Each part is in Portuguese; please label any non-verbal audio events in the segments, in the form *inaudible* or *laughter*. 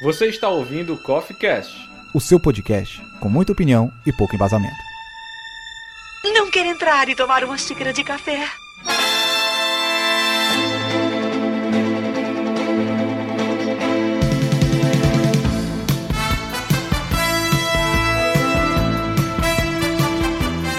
Você está ouvindo o Coffee Cast, o seu podcast com muita opinião e pouco embasamento. Não quer entrar e tomar uma xícara de café?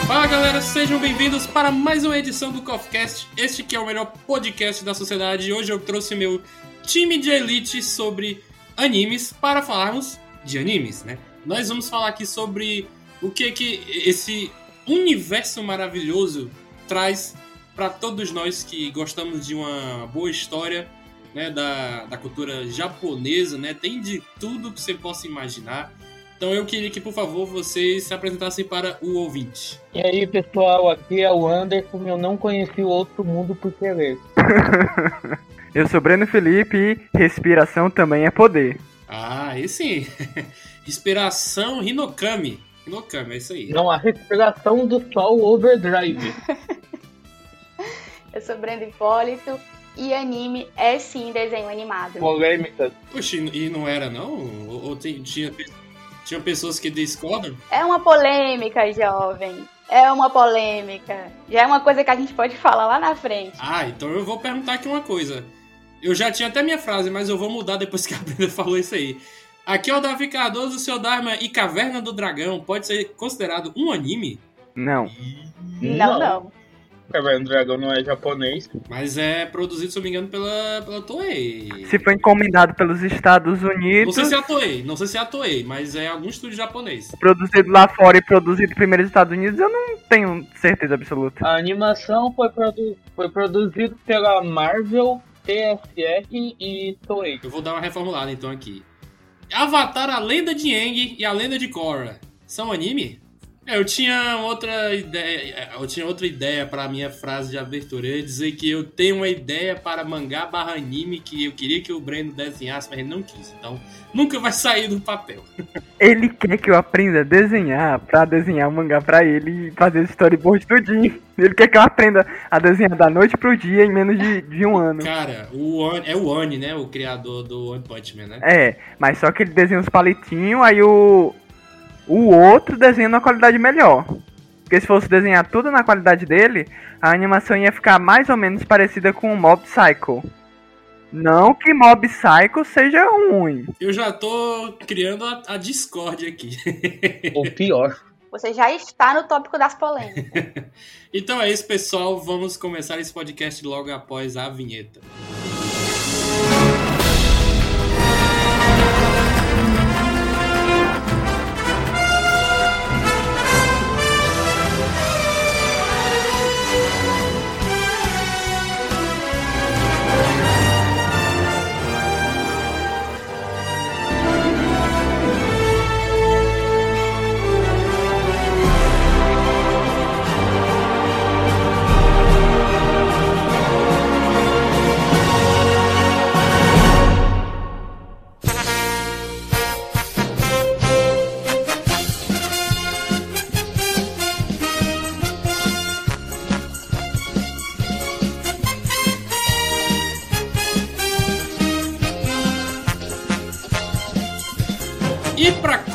Fala galera, sejam bem-vindos para mais uma edição do CoffeeCast. Este que é o melhor podcast da sociedade. Hoje eu trouxe meu time de elite sobre animes para falarmos de animes, né? Nós vamos falar aqui sobre o que que esse universo maravilhoso traz para todos nós que gostamos de uma boa história, né, da, da cultura japonesa, né? Tem de tudo que você possa imaginar. Então eu queria que, por favor, vocês se apresentassem para o ouvinte. E aí, pessoal, aqui é o Anderson. Eu não conheci o outro mundo por querer. *laughs* Eu sou Breno Felipe e respiração também é poder. Ah, aí sim. *laughs* Respiração Hinokami. Hinokami, é isso aí. Não, a respiração do sol overdrive. *laughs* Eu sou Brenda Hipólito e anime é sim desenho animado. Polêmicas. Poxa, e não era não? Ou, ou tem- tinha, tinha pessoas que discordam? É uma polêmica, jovem. É uma polêmica. Já é uma coisa que a gente pode falar lá na frente. Ah, então eu vou perguntar aqui uma coisa. Eu já tinha até minha frase, mas eu vou mudar depois que a Brenda *laughs* falou isso aí. Aqui é o Davi Cardoso, o seu Dharma e Caverna do Dragão pode ser considerado um anime? Não. Não, não. Caverna do Dragão não é japonês. Mas é produzido, se eu não me engano, pela, pela Toei. Se foi encomendado pelos Estados Não Unidos, sei se é a Toei, não sei se é a Toei, mas é algum estúdio japonês. produzido lá fora e produzido primeiro nos Estados Unidos, eu não tenho certeza absoluta. A animação foi, produ foi produzida pela Marvel, TSS e Toei. Eu vou dar uma reformulada então aqui. Avatar, a lenda de Aang e a lenda de Korra são anime? É, eu tinha outra ideia, eu tinha outra ideia para a minha frase de abertura. Eu ia dizer que eu tenho uma ideia para mangá barra anime que eu queria que o Breno desenhasse, mas ele não quis. Então, nunca vai sair do papel. *laughs* Ele quer que eu aprenda a desenhar pra desenhar o mangá pra ele e fazer storyboard tudinho. Ele quer que eu aprenda a desenhar da noite pro dia em menos de, de um ano. Cara, o Oni, é o Oni, né? O criador do One Punch Man, né? É, mas só que ele desenha os palitinhos, aí o. O outro desenha na qualidade melhor. Porque se fosse desenhar tudo na qualidade dele, a animação ia ficar mais ou menos parecida com o Mob Psycho. Não que Mob Psycho seja ruim. Eu já tô criando a, a discórdia aqui. *laughs* Ou pior. Você já está no tópico das polêmicas. *laughs* Então é isso, pessoal. Vamos começar esse podcast logo após a vinheta. E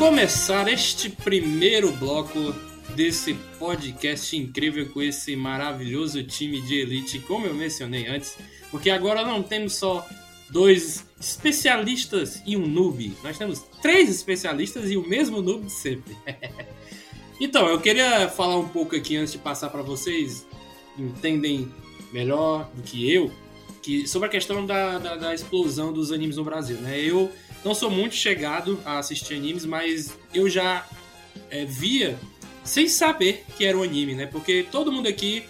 começar este primeiro bloco desse podcast incrível com esse maravilhoso time de elite, como eu mencionei antes, porque agora não temos só dois especialistas e um noob, nós temos três especialistas e o mesmo noob de sempre. *laughs* então, eu queria falar um pouco aqui antes de passar para vocês entendem melhor do que eu que sobre a questão da, da, da explosão dos animes no Brasil, né? Eu não sou muito chegado a assistir animes, mas eu já é, via sem saber que era um anime, né? Porque todo mundo aqui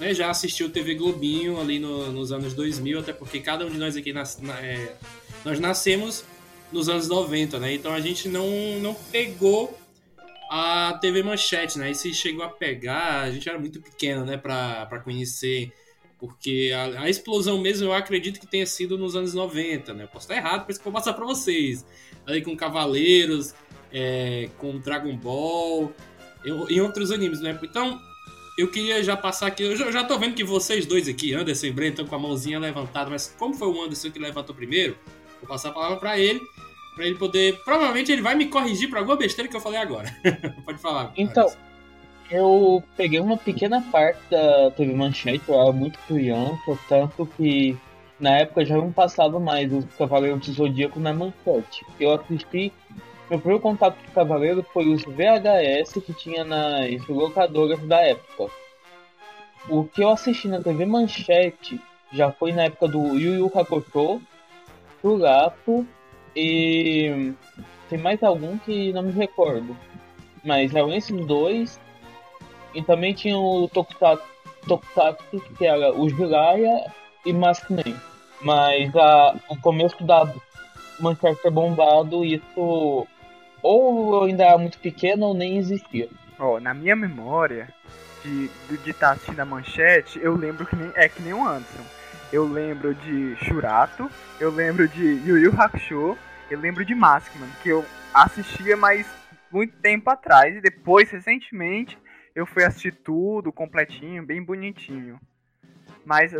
né, já assistiu TV Globinho ali no- nos anos 2000, até porque cada um de nós aqui nas- na- é, nós nascemos nos anos 90, né? Então a gente não, não pegou a TV Manchete, né? E se chegou a pegar, a gente era muito pequeno, né, pra, pra conhecer porque a, a explosão mesmo eu acredito que tenha sido nos anos 90, né? Eu posso estar errado, por isso que eu vou passar pra vocês. Ali com Cavaleiros, é, com Dragon Ball e, e outros animes, né? Então, eu queria já passar aqui. Eu já, já tô vendo que vocês dois aqui, Anderson e Breno, estão com a mãozinha levantada, mas como foi o Anderson que levantou primeiro, vou passar a palavra pra ele Pra ele poder. Provavelmente ele vai me corrigir pra alguma besteira que eu falei agora. *laughs* Pode falar. Então, Anderson. Eu peguei uma pequena parte da TV Manchete, eu era muito criança, tanto que na época já não passava mais os Cavaleiros do Zodíaco na Manchete. Eu assisti, meu primeiro contato com o Cavaleiro foi os VHS que tinha nas locadoras da época. O que eu assisti na TV Manchete já foi na época do Yu Yu Hakusho, Churato e tem mais algum que não me recordo. Mas eram esses dois. E também tinha o Tokusatsu, que era o Jiraiya e Maskman. Mas a, o começo da Manchester bombado, isso ou ainda era muito pequeno ou nem existia. Ó, na minha memória de estar de tá assistindo a manchete, eu lembro que nem, é que nem o Anderson. Eu lembro de Shurato, eu lembro de Yu Yu Hakusho, eu lembro de Maskman, que eu assistia mais muito tempo atrás e depois, recentemente, eu fui assistir tudo completinho, bem bonitinho. Mas,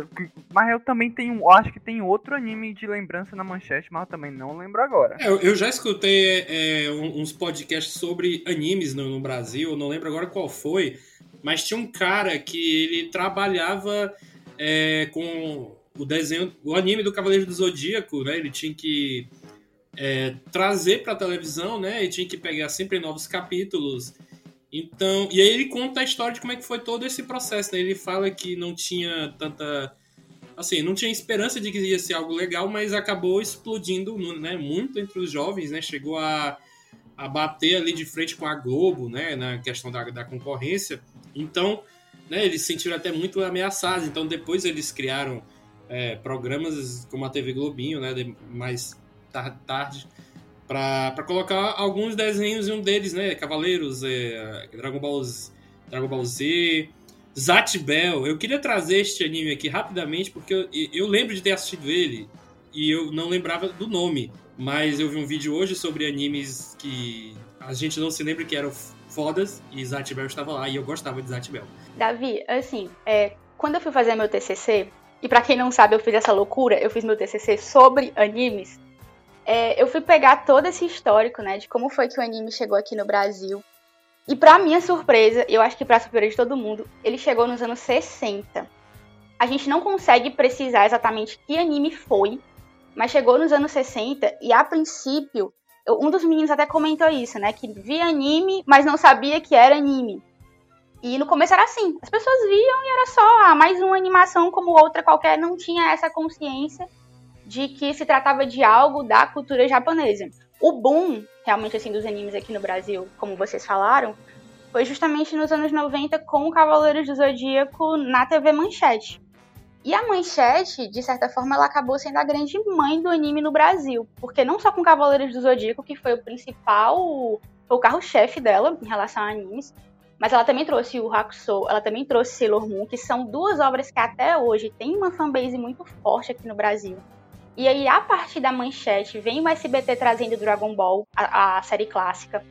mas eu também tenho, acho que tem outro anime de lembrança na manchete, mas eu também não lembro agora. É, eu, já escutei é, um- uns podcasts sobre animes no, no Brasil, não lembro agora qual foi, mas tinha um cara que ele trabalhava é, com o desenho, o anime do Cavaleiro do Zodíaco, né? Ele tinha que é, trazer pra televisão, né? E tinha que pegar sempre novos capítulos. Então, e aí ele conta a história de como é que foi todo esse processo, né? Ele fala que não tinha tanta assim, não tinha esperança de que ia ser algo legal, mas acabou explodindo, né, muito entre os jovens, né? Chegou a, a bater ali de frente com a Globo, né, na questão da, da concorrência. Então, né, eles se sentiram até muito ameaçados. Então, depois eles criaram é, programas como a TV Globinho, né, mais tar- tarde, para colocar alguns desenhos e um deles, né, Cavaleiros, é, Dragon Ball Z, Dragon Ball Z, Zat Bell. Eu queria trazer este anime aqui rapidamente porque eu, eu lembro de ter assistido ele e eu não lembrava do nome, mas eu vi um vídeo hoje sobre animes que a gente não se lembra que eram fodas e Zat Bell estava lá e eu gostava de Zat Bell. Davi, assim, é, quando eu fui fazer meu TCC, e pra quem não sabe, eu fiz essa loucura, eu fiz meu TCC sobre animes, é, eu fui pegar todo esse histórico, né, de como foi que o anime chegou aqui no Brasil. E pra minha surpresa, eu acho que pra surpresa de todo mundo, ele chegou nos anos 60. A gente não consegue precisar exatamente que anime foi, mas chegou nos anos 60 e a princípio, eu- um dos meninos até comentou isso, né, que via anime, mas não sabia que era anime. E no começo era assim, as pessoas viam e era só ah, mais uma animação como outra qualquer, não tinha essa consciência de que se tratava de algo da cultura japonesa. O boom, realmente assim, dos animes aqui no Brasil, como vocês falaram, foi justamente nos anos 90 com o Cavaleiros do Zodíaco na TV Manchete. E a Manchete, de certa forma, ela acabou sendo a grande mãe do anime no Brasil, porque não só com Cavaleiros do Zodíaco, que foi o principal, foi o carro-chefe dela em relação a animes, mas ela também trouxe o Hakusho, ela também trouxe Sailor Moon, que são duas obras que até hoje tem uma fanbase muito forte aqui no Brasil. E aí, a partir da manchete, vem o SBT trazendo Dragon Ball, a, a série clássica.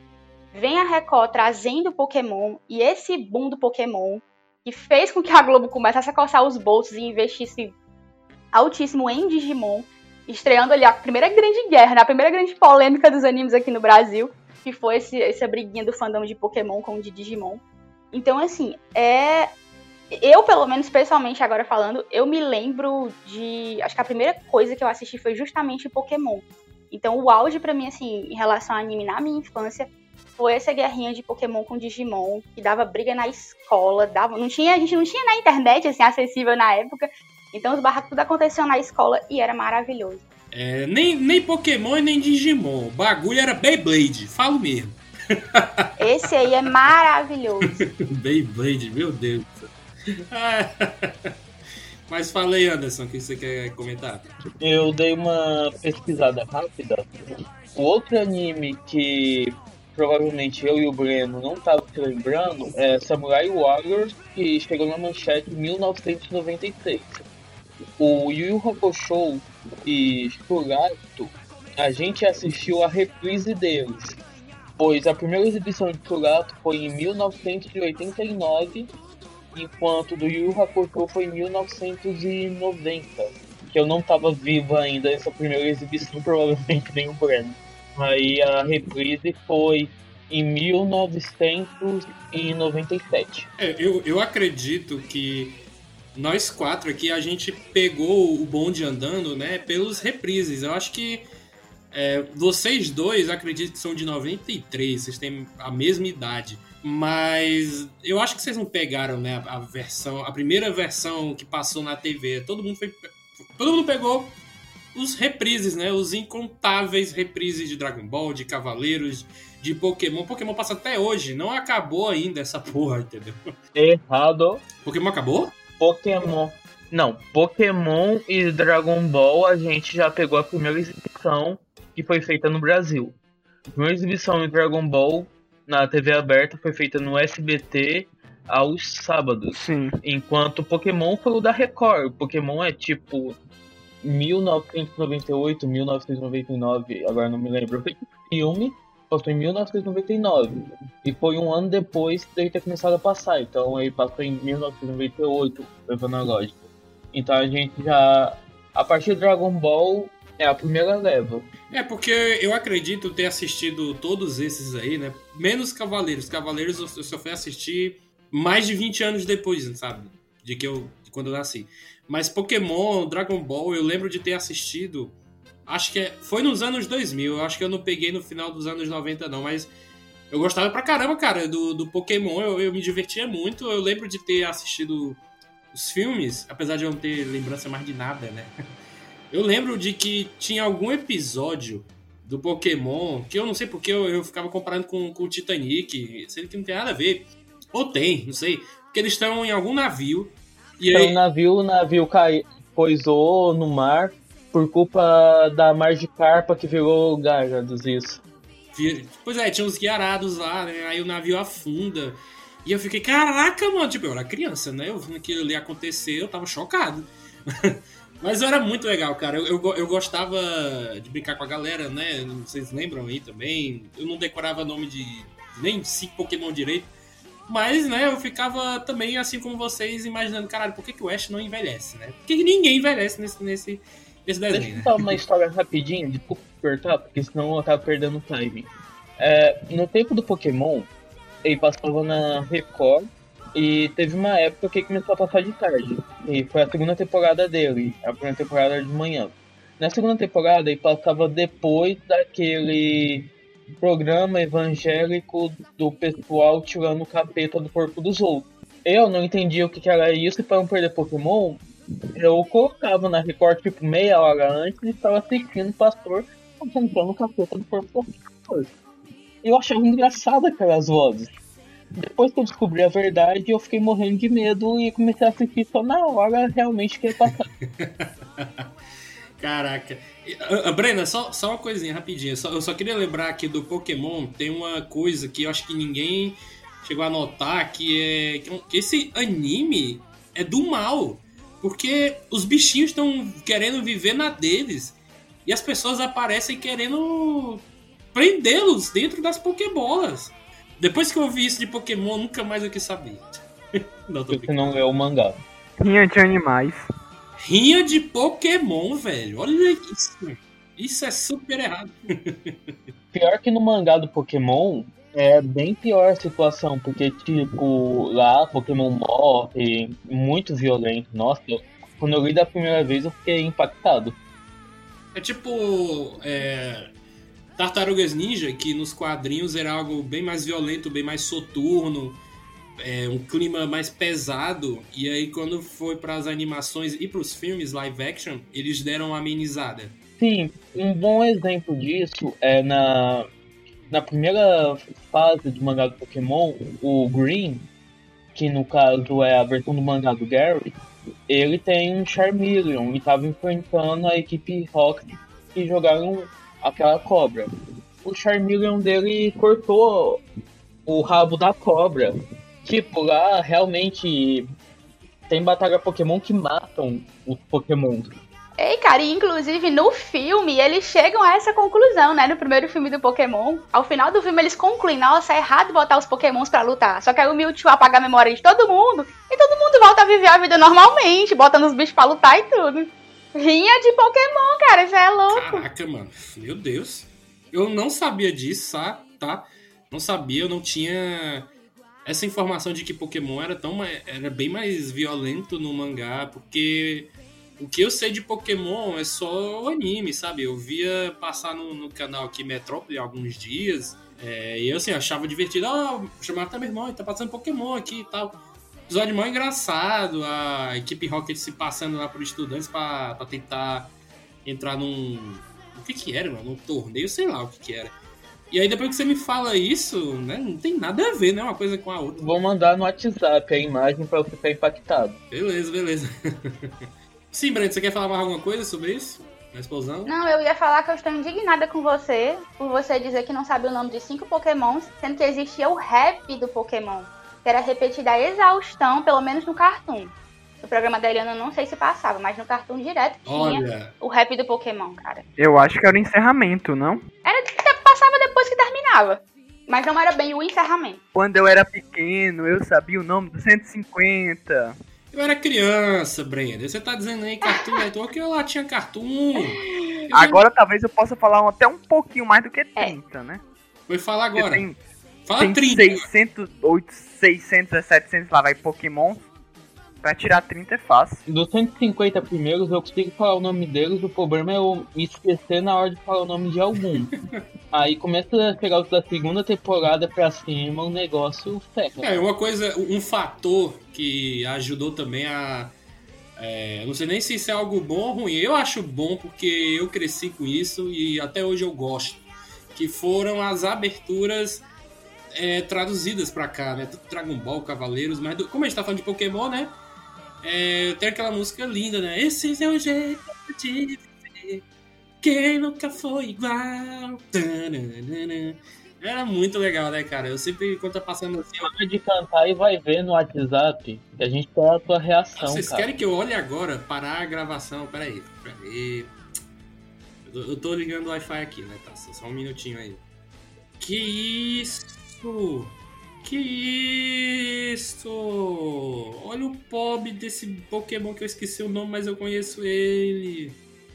Vem a Record trazendo Pokémon. E esse boom do Pokémon, que fez com que a Globo começasse a coçar os bolsos e investisse altíssimo em Digimon, estreando ali a primeira grande guerra, né, a primeira grande polêmica dos animes aqui no Brasil, que foi esse, essa briguinha do fandom de Pokémon com o de Digimon. Então, assim, é. Eu, pelo menos, pessoalmente, agora falando, eu me lembro de. Acho que a primeira coisa que eu assisti foi justamente Pokémon. Então, o auge pra mim, assim, em relação a anime na minha infância, foi essa guerrinha de Pokémon com Digimon, que dava briga na escola, dava. Não tinha, a gente não tinha na internet, assim, acessível na época. Então, os barracos tudo aconteciam na escola e era maravilhoso. É, nem, nem Pokémon e nem Digimon. O bagulho era Beyblade, falo mesmo. *laughs* Esse aí é maravilhoso. Beyblade, meu Deus. *laughs* Mas fala aí, Anderson, o que você quer comentar? Eu dei uma pesquisada rápida. O outro anime que provavelmente eu e o Breno não estavam se lembrando é Samurai Warriors, que chegou na manchete em 1996. O Yu Hakusho e Shurato, a gente assistiu a reprise deles, pois a primeira exibição de Shurato foi em 1989, enquanto do Yu Hakusho foi em 1990 que eu não tava vivo ainda essa primeira exibição, *laughs* provavelmente nem o Breno. Aí a reprise foi em 1997. É, eu, eu acredito que nós quatro aqui, a gente pegou o bonde andando, né, pelos reprises. Eu acho que é, vocês dois, acredito que são de 93, vocês têm a mesma idade. Mas eu acho que vocês não pegaram, né, a, a versão, a primeira versão que passou na TV. Todo mundo foi, todo mundo pegou os reprises, né, os incontáveis reprises de Dragon Ball, de Cavaleiros, de Pokémon. Pokémon passa até hoje, não acabou ainda essa porra, entendeu? Errado. Pokémon acabou? Pokémon. Não, Pokémon e Dragon Ball a gente já pegou a primeira exibição que foi feita no Brasil. A primeira exibição de Dragon Ball na TV aberta foi feita no SBT aos sábados. Sim. Enquanto Pokémon foi o da Record. Pokémon é tipo 1998, 1999, agora não me lembro. Foi um filme, passou em 1999. E foi um ano depois dele ter começado a passar. Então ele passou em 1998, levando a lógica. Então a gente já. A partir do Dragon Ball é a primeira leva. É, porque eu acredito ter assistido todos esses aí, né? Menos Cavaleiros. Cavaleiros eu só fui assistir mais de 20 anos depois, sabe? De que eu. De quando eu nasci. Mas Pokémon, Dragon Ball, eu lembro de ter assistido. Acho que é, foi nos anos 2000. Eu acho que eu não peguei no final dos anos 90, não. Mas eu gostava pra caramba, cara, do, do Pokémon. Eu, eu me divertia muito. Eu lembro de ter assistido os filmes, apesar de eu não ter lembrança mais de nada, né? *laughs* Eu lembro de que tinha algum episódio do Pokémon que eu não sei porque eu, eu ficava comparando com, com o Titanic, sendo que não tem nada a ver. Ou tem, não sei. Porque eles estão em algum navio. E Então, aí, o navio, o navio cai, poisou no mar por culpa da mar de carpa que virou Gyarados, isso. pois é, tinha uns guiarados lá, né? Aí o navio afunda. E eu fiquei, caraca, mano, tipo, eu era criança, né? Eu vendo aquilo ali acontecer, eu tava chocado. *laughs* Mas era muito legal, cara. Eu, eu, eu gostava de brincar com a galera, né? Vocês lembram aí também? Eu não decorava nome de nem cinco Pokémon direito. Mas, né, eu ficava também, assim como vocês, imaginando, caralho, por que, que o Ash não envelhece, né? Por que, que ninguém envelhece nesse, nesse, nesse Deixa desenho, eu né? contar uma história rapidinho, de pouco cortar, porque senão eu acabo perdendo o timing. É, no tempo do Pokémon, ele passava na Record e teve uma época que começou a passar de tarde. E foi a segunda temporada dele, a primeira temporada de manhã. Na segunda temporada ele passava depois daquele programa evangélico do pessoal tirando o capeta do corpo dos outros. Eu não entendia o que que era isso e para não perder Pokémon, eu colocava na Record tipo meia hora antes e estava assistindo o pastor contemplando o capeta do corpo das pessoas. Eu achava engraçado aquelas vozes. Depois que eu descobri a verdade, eu fiquei morrendo de medo e comecei a assistir só na hora realmente que ia passar. *laughs* Caraca. Ah, ah, Brena, só, só uma coisinha rapidinha. Só- eu só queria lembrar aqui do Pokémon, tem uma coisa que eu acho que ninguém chegou a notar, que é que que esse anime é do mal. Porque os bichinhos estão querendo viver na deles. E as pessoas aparecem querendo prendê-los dentro das Pokébolas. Depois que eu vi isso de Pokémon, nunca mais eu quis saber. *laughs* Não, tô brincando. não é o mangá. Rinha de animais. Rinha de Pokémon, velho. Olha isso. Isso é super errado. *laughs* Pior que no mangá do Pokémon, é bem pior a situação, porque, tipo, lá Pokémon morre, muito violento. Nossa, quando eu li da primeira vez eu fiquei impactado. É tipo. É, Tartarugas Ninja, que nos quadrinhos era algo bem mais violento, bem mais soturno, é, um clima mais pesado. E aí, quando foi para as animações e para os filmes live action, eles deram uma amenizada. Sim, um bom exemplo disso é na, na primeira fase do mangá do Pokémon, o Green, que no caso é a versão do mangá do Gary, ele tem um Charmeleon e estava enfrentando a equipe Rocket que jogaram aquela cobra. O Charmeleon dele cortou o rabo da cobra. Tipo, lá realmente tem batalha Pokémon que matam os Pokémon. Ei, cara, e inclusive no filme eles chegam a essa conclusão, né? No primeiro filme do Pokémon. Ao final do filme eles concluem, nossa, é errado botar os Pokémons pra lutar. Só que aí o Mewtwo apaga a memória de todo mundo e todo mundo volta a viver a vida normalmente, botando os bichos pra lutar e tudo. Rinha de Pokémon, cara, isso é louco. Caraca, mano. Meu Deus. Eu não sabia disso, tá? Não sabia, eu não tinha essa informação de que Pokémon era tão era bem mais violento no mangá, porque o que eu sei de Pokémon é só o anime, sabe? Eu via passar no, no canal aqui Metrópole alguns dias, é, e eu assim, achava divertido, oh, chamar até meu irmão, tá passando Pokémon aqui e tal. Episódio mó engraçado, a equipe Rocket se passando lá por estudantes pra, pra tentar entrar num. O que que era, mano? Um torneio, sei lá o que que era. E aí depois que você me fala isso, né, não tem nada a ver, né, uma coisa com a outra. Vou mandar no WhatsApp a imagem pra eu ficar impactado. Beleza, beleza. *laughs* Sim, Brent, você quer falar mais alguma coisa sobre isso? Na explosão? Não, eu ia falar que eu estou indignada com você por você dizer que não sabe o nome de cinco Pokémons, sendo que existia o rap do Pokémon, que era repetido a exaustão, pelo menos no Cartoon. No programa da Eliana eu não sei se passava, mas no Cartoon direto tinha Olha. o rap do Pokémon, cara. Eu acho que era o encerramento, não? Era passava depois que terminava. Mas não era bem o encerramento. Quando eu era pequeno, eu sabia o nome do 150. Eu era criança, Brenda. Você tá dizendo aí Cartoon Network, eu lá tinha Cartoon. Eu Agora talvez eu possa falar até um pouquinho mais do que 30, né? Vou falar agora. Tem, Fala tem 30. 600, 800, 600, 700 lá, vai Pokémon. Pra tirar 30 é fácil. Dos 150 primeiros eu consigo falar o nome deles, o problema é eu me esquecer na hora de falar o nome de algum. *laughs* Aí começa a pegar os da segunda temporada pra cima, o negócio ferra. É, uma coisa, um fator que ajudou também a. é, não sei nem se isso é algo bom ou ruim. Eu acho bom porque eu cresci com isso e até hoje eu gosto. Que foram as aberturas é, traduzidas pra cá, né? Dragon Ball, Cavaleiros, mas do- como a gente tá falando de Pokémon, né? É, tem aquela música linda, né? Esse é o jeito de viver. Quem nunca foi igual. Era muito legal, né, cara? Eu sempre, quando tá passando assim, eu de cantar e vai ver no WhatsApp a gente quer a tua reação, Vocês cara. querem que eu olhe agora? Parar a gravação? Pera aí. Eu tô, ligando o Wi-Fi aqui, né? Tá, só um minutinho aí. Que isso? Que isso? Olha o pobre desse Pokémon que eu esqueci o nome, mas eu conheço ele.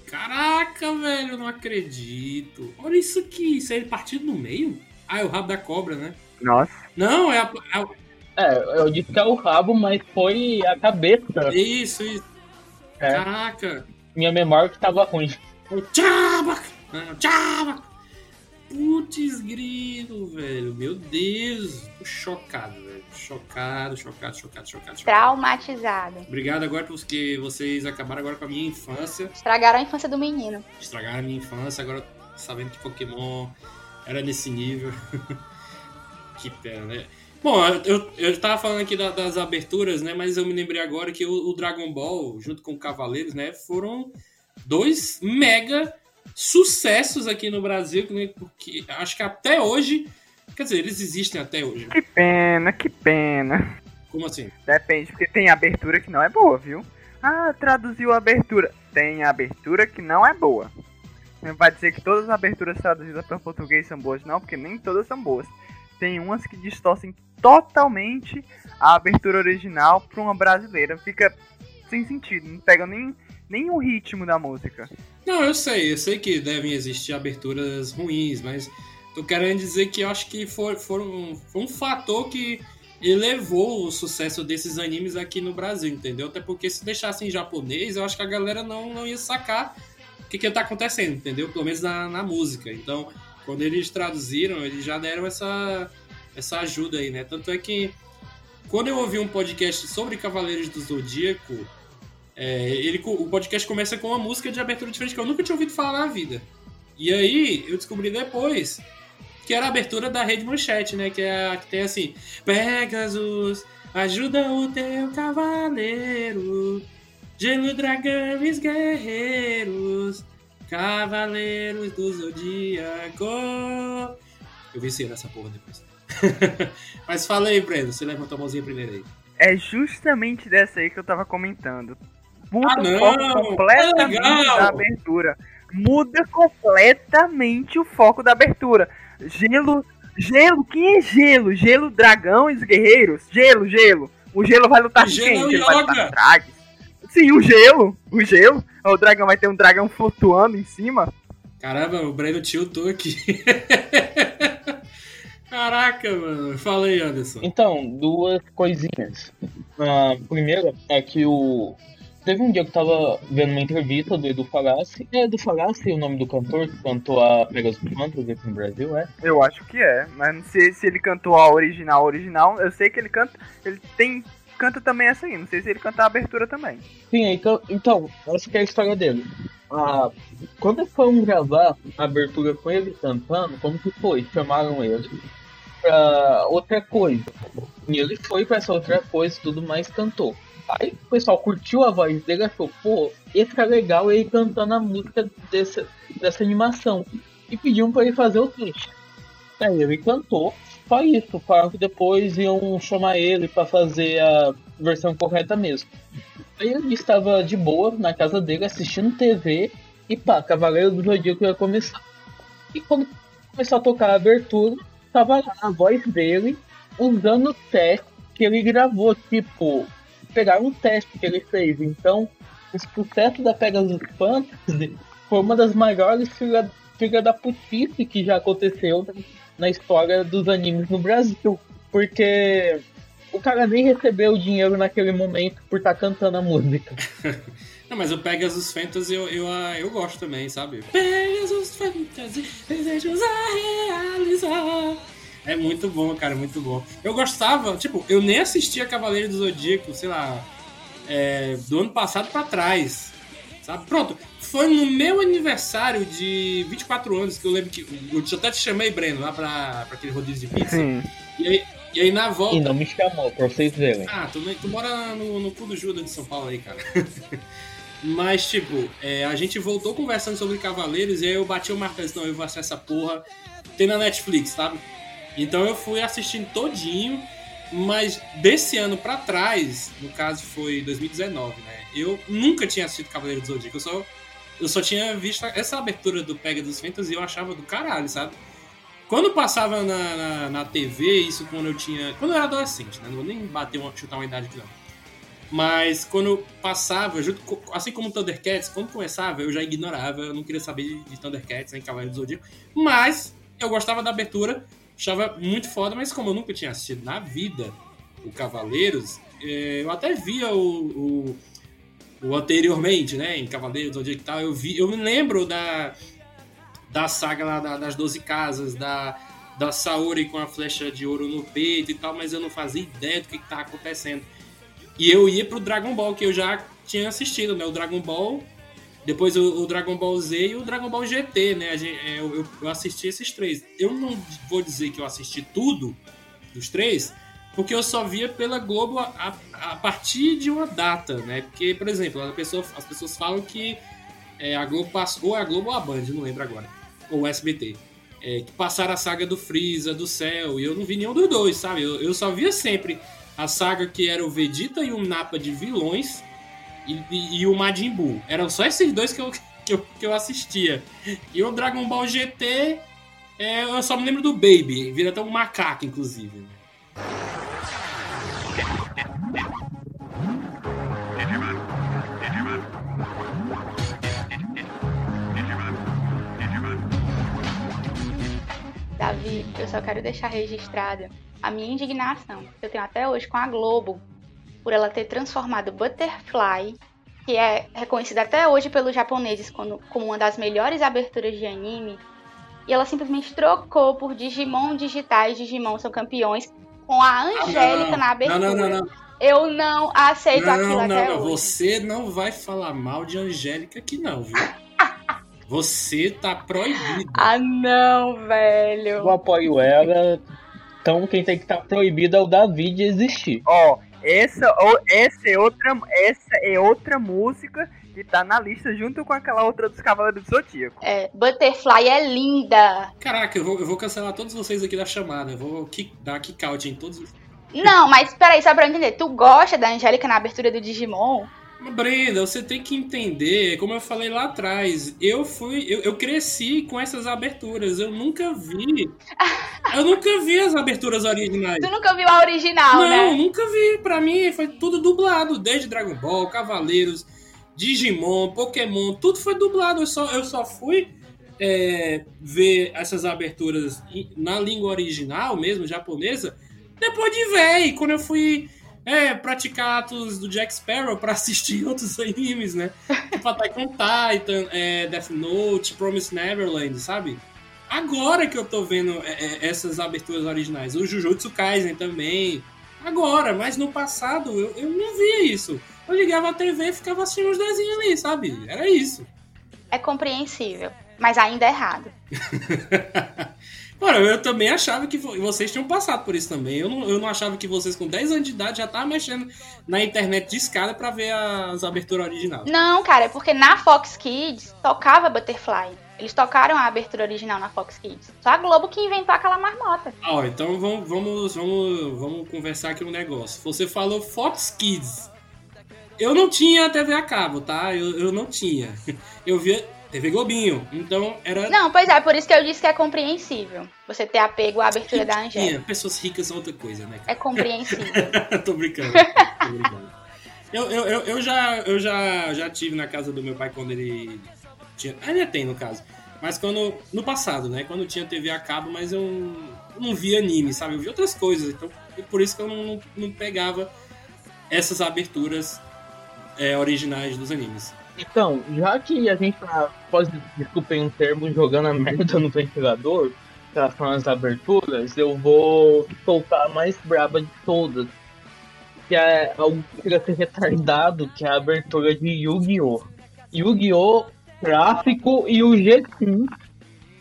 Caraca, velho, eu não acredito. Olha isso aqui, isso é ele partido no meio? Ah, é o rabo da cobra, né? Nossa. Não, é a, é a- É, eu disse que é o rabo, mas foi a cabeça. isso, isso. É. Caraca. Minha memória que tava ruim. O Tchabak! Ah! Putz, grilo, velho. Meu Deus. Tô chocado, velho. Chocado, chocado, chocado, chocado. Traumatizado. Obrigado agora porque vocês acabaram agora com a minha infância. Estragaram a infância do menino. Estragaram a minha infância, agora sabendo que Pokémon era nesse nível. *laughs* que pena, né? Bom, eu, eu tava falando aqui da- das aberturas, né? Mas eu me lembrei agora que o, o Dragon Ball, junto com o Cavaleiros, né? Foram dois mega sucessos aqui no Brasil, que, né, porque acho que até hoje. Quer dizer, eles existem até hoje. Que pena, que pena. Como assim? Depende, porque tem abertura que não é boa, viu? Ah, traduziu a abertura. Tem abertura que não é boa. Não vai dizer que todas as aberturas traduzidas para português são boas, não, porque nem todas são boas. Tem umas que distorcem totalmente a abertura original para uma brasileira. Fica sem sentido, não pega nem, o ritmo da música. Não, eu sei, eu sei que devem existir aberturas ruins, mas tô querendo dizer que eu acho que foi, foram, foi um fator que elevou o sucesso desses animes aqui no Brasil, entendeu? Até porque se deixasse em japonês, eu acho que a galera não, não ia sacar o que, que tá acontecendo, entendeu? Pelo menos na, na música. Então, quando eles traduziram, eles já deram essa, essa ajuda aí, né? Tanto é que quando eu ouvi um podcast sobre Cavaleiros do Zodíaco, é, ele, o podcast começa com uma música de abertura diferente que eu nunca tinha ouvido falar na vida. E aí eu descobri depois que era a abertura da Rede Manchete, né? Que, é a, que tem assim: Pegasus, ajuda o teu cavaleiro, gelo, dragões, guerreiros, cavaleiros do zodíaco. Eu vi nessa porra depois. *laughs* Mas fala aí, Breno, você levantou a mãozinha primeiro aí. É justamente dessa aí que eu tava comentando. Muda Ah, o foco completamente É legal! da abertura. Muda completamente o foco da abertura. Gelo. Gelo? Quem é gelo? Gelo, dragão e os guerreiros? Gelo, gelo. O gelo vai lutar gelo quem? o Ele vai lutar com Drags? Sim, o gelo. O gelo. O dragão vai ter um dragão flutuando em cima. Caramba, o Breno tiltou aqui. *laughs* Caraca, mano. Fala aí, Anderson. Então, duas coisinhas. A primeira é que o. Teve um dia que eu tava vendo uma entrevista do Edu Falassi. É Edu Falassi o nome do cantor que cantou a Pegasus Fantasy aqui no Brasil, é? Eu acho que é, mas não sei se ele cantou a original original. Eu sei que ele canta. Ele tem. Canta também essa aí, não sei se ele canta a abertura também. Sim, então, então essa que é a história dele. Ah, quando foram gravar a abertura com ele cantando, como que foi? Chamaram ele pra outra coisa. E ele foi pra essa outra coisa e tudo mais cantou. Aí o pessoal curtiu a voz dele achou, pô, esse é legal ele cantando a música desse, dessa animação. E pediam pra ele fazer o teste. Aí ele cantou, só isso. Falaram que depois iam chamar ele pra fazer a versão correta mesmo. Aí ele estava de boa na casa dele assistindo TV e pá, Cavaleiro do Zodíaco ia começar. E quando começou a tocar a abertura, tava lá a voz dele usando o teste que ele gravou, tipo, pegaram um teste que ele fez. Então, o sucesso da Pegasus Fantasy foi uma das maiores filha, filha da putice que já aconteceu na história dos animes no Brasil. Porque o cara nem recebeu o dinheiro naquele momento por estar tá cantando a música. *laughs* Não, mas o Pegasus Fantasy eu, eu, eu gosto também, sabe? Pegasus Fantasy, desejos a realizar. É muito bom, cara, muito bom. Eu gostava, tipo, eu nem assistia Cavaleiro do Zodíaco, sei lá, é, do ano passado para trás, sabe? Pronto, foi no meu aniversário de 24 anos que eu lembro que. Eu até te chamei, Breno, lá pra, pra aquele rodízio de pizza. Sim. E aí, e aí na volta. E não me chamou, pra vocês verem. Ah, tu, tu mora no, no cu do Judas de São Paulo aí, cara. *laughs* Mas, tipo, é, a gente voltou conversando sobre Cavaleiros e aí eu bati o martelo não, eu vou assistir essa porra. Tem na Netflix, sabe? Então eu fui assistindo todinho, mas desse ano pra trás, no caso foi 2019, né? Eu nunca tinha assistido Cavaleiro do Zodíaco, eu só, eu só tinha visto essa abertura do Pega dos Fantasy e eu achava do caralho, sabe? Quando passava na, na, na, TV, isso quando eu tinha. Quando eu era adolescente, né? Não vou nem bater uma, chutar uma idade aqui não. Mas quando passava, junto assim como Thundercats, quando começava, eu já ignorava, eu não queria saber de, de Thundercats nem Cavaleiro do Zodíaco. Mas eu gostava da abertura, achava muito foda, mas como eu nunca tinha assistido na vida o Cavaleiros, eh, eu até via o, o, o anteriormente, né? Em Cavaleiros do Zodíaco e tal, eu vi, eu me lembro da da saga lá da, das 12 casas, da, da Saori com a flecha de ouro no peito e tal, mas eu não fazia ideia do que, que tava acontecendo. E eu ia pro Dragon Ball, que eu já tinha assistido, né? O Dragon Ball, depois o, o Dragon Ball Z e o Dragon Ball GT, né? Gente, é, eu, eu, assisti esses três. Eu não vou dizer que eu assisti tudo dos três, porque eu só via pela Globo a, a, a partir de uma data, né? Porque, por exemplo, pessoa, as pessoas falam que é, a Globo passou, ou a Globo ou a Band, não lembro agora ou SBT. É, que passaram a saga do Freeza, do Cell, e eu não vi nenhum dos dois, sabe? Eu, eu só via sempre a saga que era o Vegeta e o Napa de vilões e, e, e, o Majin Buu. Eram só esses dois que eu, *laughs* que eu, que eu assistia. E o Dragon Ball GT, é, eu só me lembro do Baby, vira até um macaco, inclusive. Né? Davi, eu só quero deixar registrada a minha indignação, que eu tenho até hoje com a Globo, por ela ter transformado Butterfly, que é reconhecida até hoje pelos japoneses como, como uma das melhores aberturas de anime, e ela simplesmente trocou por Digimon digitais, Digimon são campeões, com a Angélica na abertura. Não, não, não, não. Eu não aceito não, aquilo não, até não. hoje. Você não vai falar mal de Angélica aqui não, viu? *laughs* Você tá proibido. Ah, não, velho. Eu apoio ela. Então quem tem que estar tá proibido é o Davi de existir. Ó, oh, essa, essa, é outra, essa é outra música que tá na lista junto com aquela outra dos Cavaleiros do Zodíaco. É, Butterfly é linda. Caraca, eu vou, eu vou cancelar todos vocês aqui da chamada. Eu vou kick, dar kick out em todos os. Não, mas peraí, só pra eu entender. Tu gosta da Angélica na abertura do Digimon? Brenda, você tem que entender, como eu falei lá atrás, eu fui, eu, eu, cresci com essas aberturas, eu nunca vi, *laughs* eu nunca vi as aberturas originais. Tu nunca viu a original, Não, né? Não, nunca vi, pra mim foi tudo dublado, desde Dragon Ball, Cavaleiros, Digimon, Pokémon, tudo foi dublado, eu só, eu só fui é, ver essas aberturas na língua original mesmo, japonesa, depois de ver. quando eu fui é, praticar atos do Jack Sparrow para assistir *laughs* outros animes, né? Tipo Attack on Titan, é, Death Note, Promise Neverland, sabe? Agora que eu tô vendo é, é, essas aberturas originais. O Jujutsu Kaisen também. Agora, mas no passado eu, eu não via isso. Eu ligava a TV e ficava assistindo os desenhos ali, sabe? Era isso. É compreensível, mas ainda é errado. *laughs* Mano, eu também achava que vocês tinham passado por isso também. Eu não, eu não achava que vocês com 10 anos de idade já estavam mexendo na internet de escada para ver as aberturas originais. Não, cara, é porque na Fox Kids tocava Butterfly. Eles tocaram a abertura original na Fox Kids. Só a Globo que inventou aquela marmota. Ó, então vamos, vamos, vamos, vamos conversar aqui um negócio. Você falou Fox Kids. Eu não tinha TV a cabo, tá? Eu, eu não tinha. *laughs* Eu via TV Globinho. Então era. Não, pois é, por isso que eu disse que é compreensível. Você ter apego à abertura da Angélica. Pessoas ricas são outra coisa, né? Cara? É compreensível. *laughs* tô brincando. Tô brincando. Eu, eu, eu, eu, já, eu já, já tive na casa do meu pai quando ele tinha. Ainda tem, no caso. Mas quando. No passado, né? Quando tinha TV a cabo, mas eu não via anime, sabe? Eu via outras coisas. Então, por isso que eu não, não, não pegava essas aberturas é, originais dos animes. Então, já que a gente tá, pode, desculpem um termo, jogando a merda no ventilador, que são as aberturas, eu vou soltar a mais braba de todas. Que é algo que chega a ser retardado, que é a abertura de Yu-Gi-Oh! Yu-Gi-Oh! Gráfico e o G5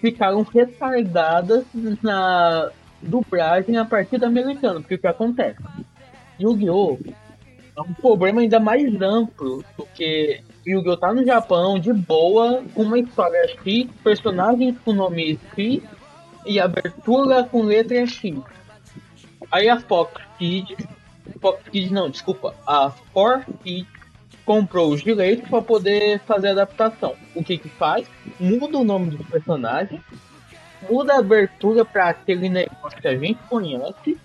ficaram retardadas na dublagem a partir da americana, porque o que acontece? Yu-Gi-Oh! é um problema ainda mais amplo, porque Yu-Gi-Oh! tá no Japão de boa, com uma história X, personagens com nome X e abertura com letra X. Aí a Fox Kids, Fox Kids não, desculpa, a Fox Kids comprou os direitos para poder fazer a adaptação. O que que faz? Muda o nome dos personagens, muda a abertura para aquele negócio que a gente conhece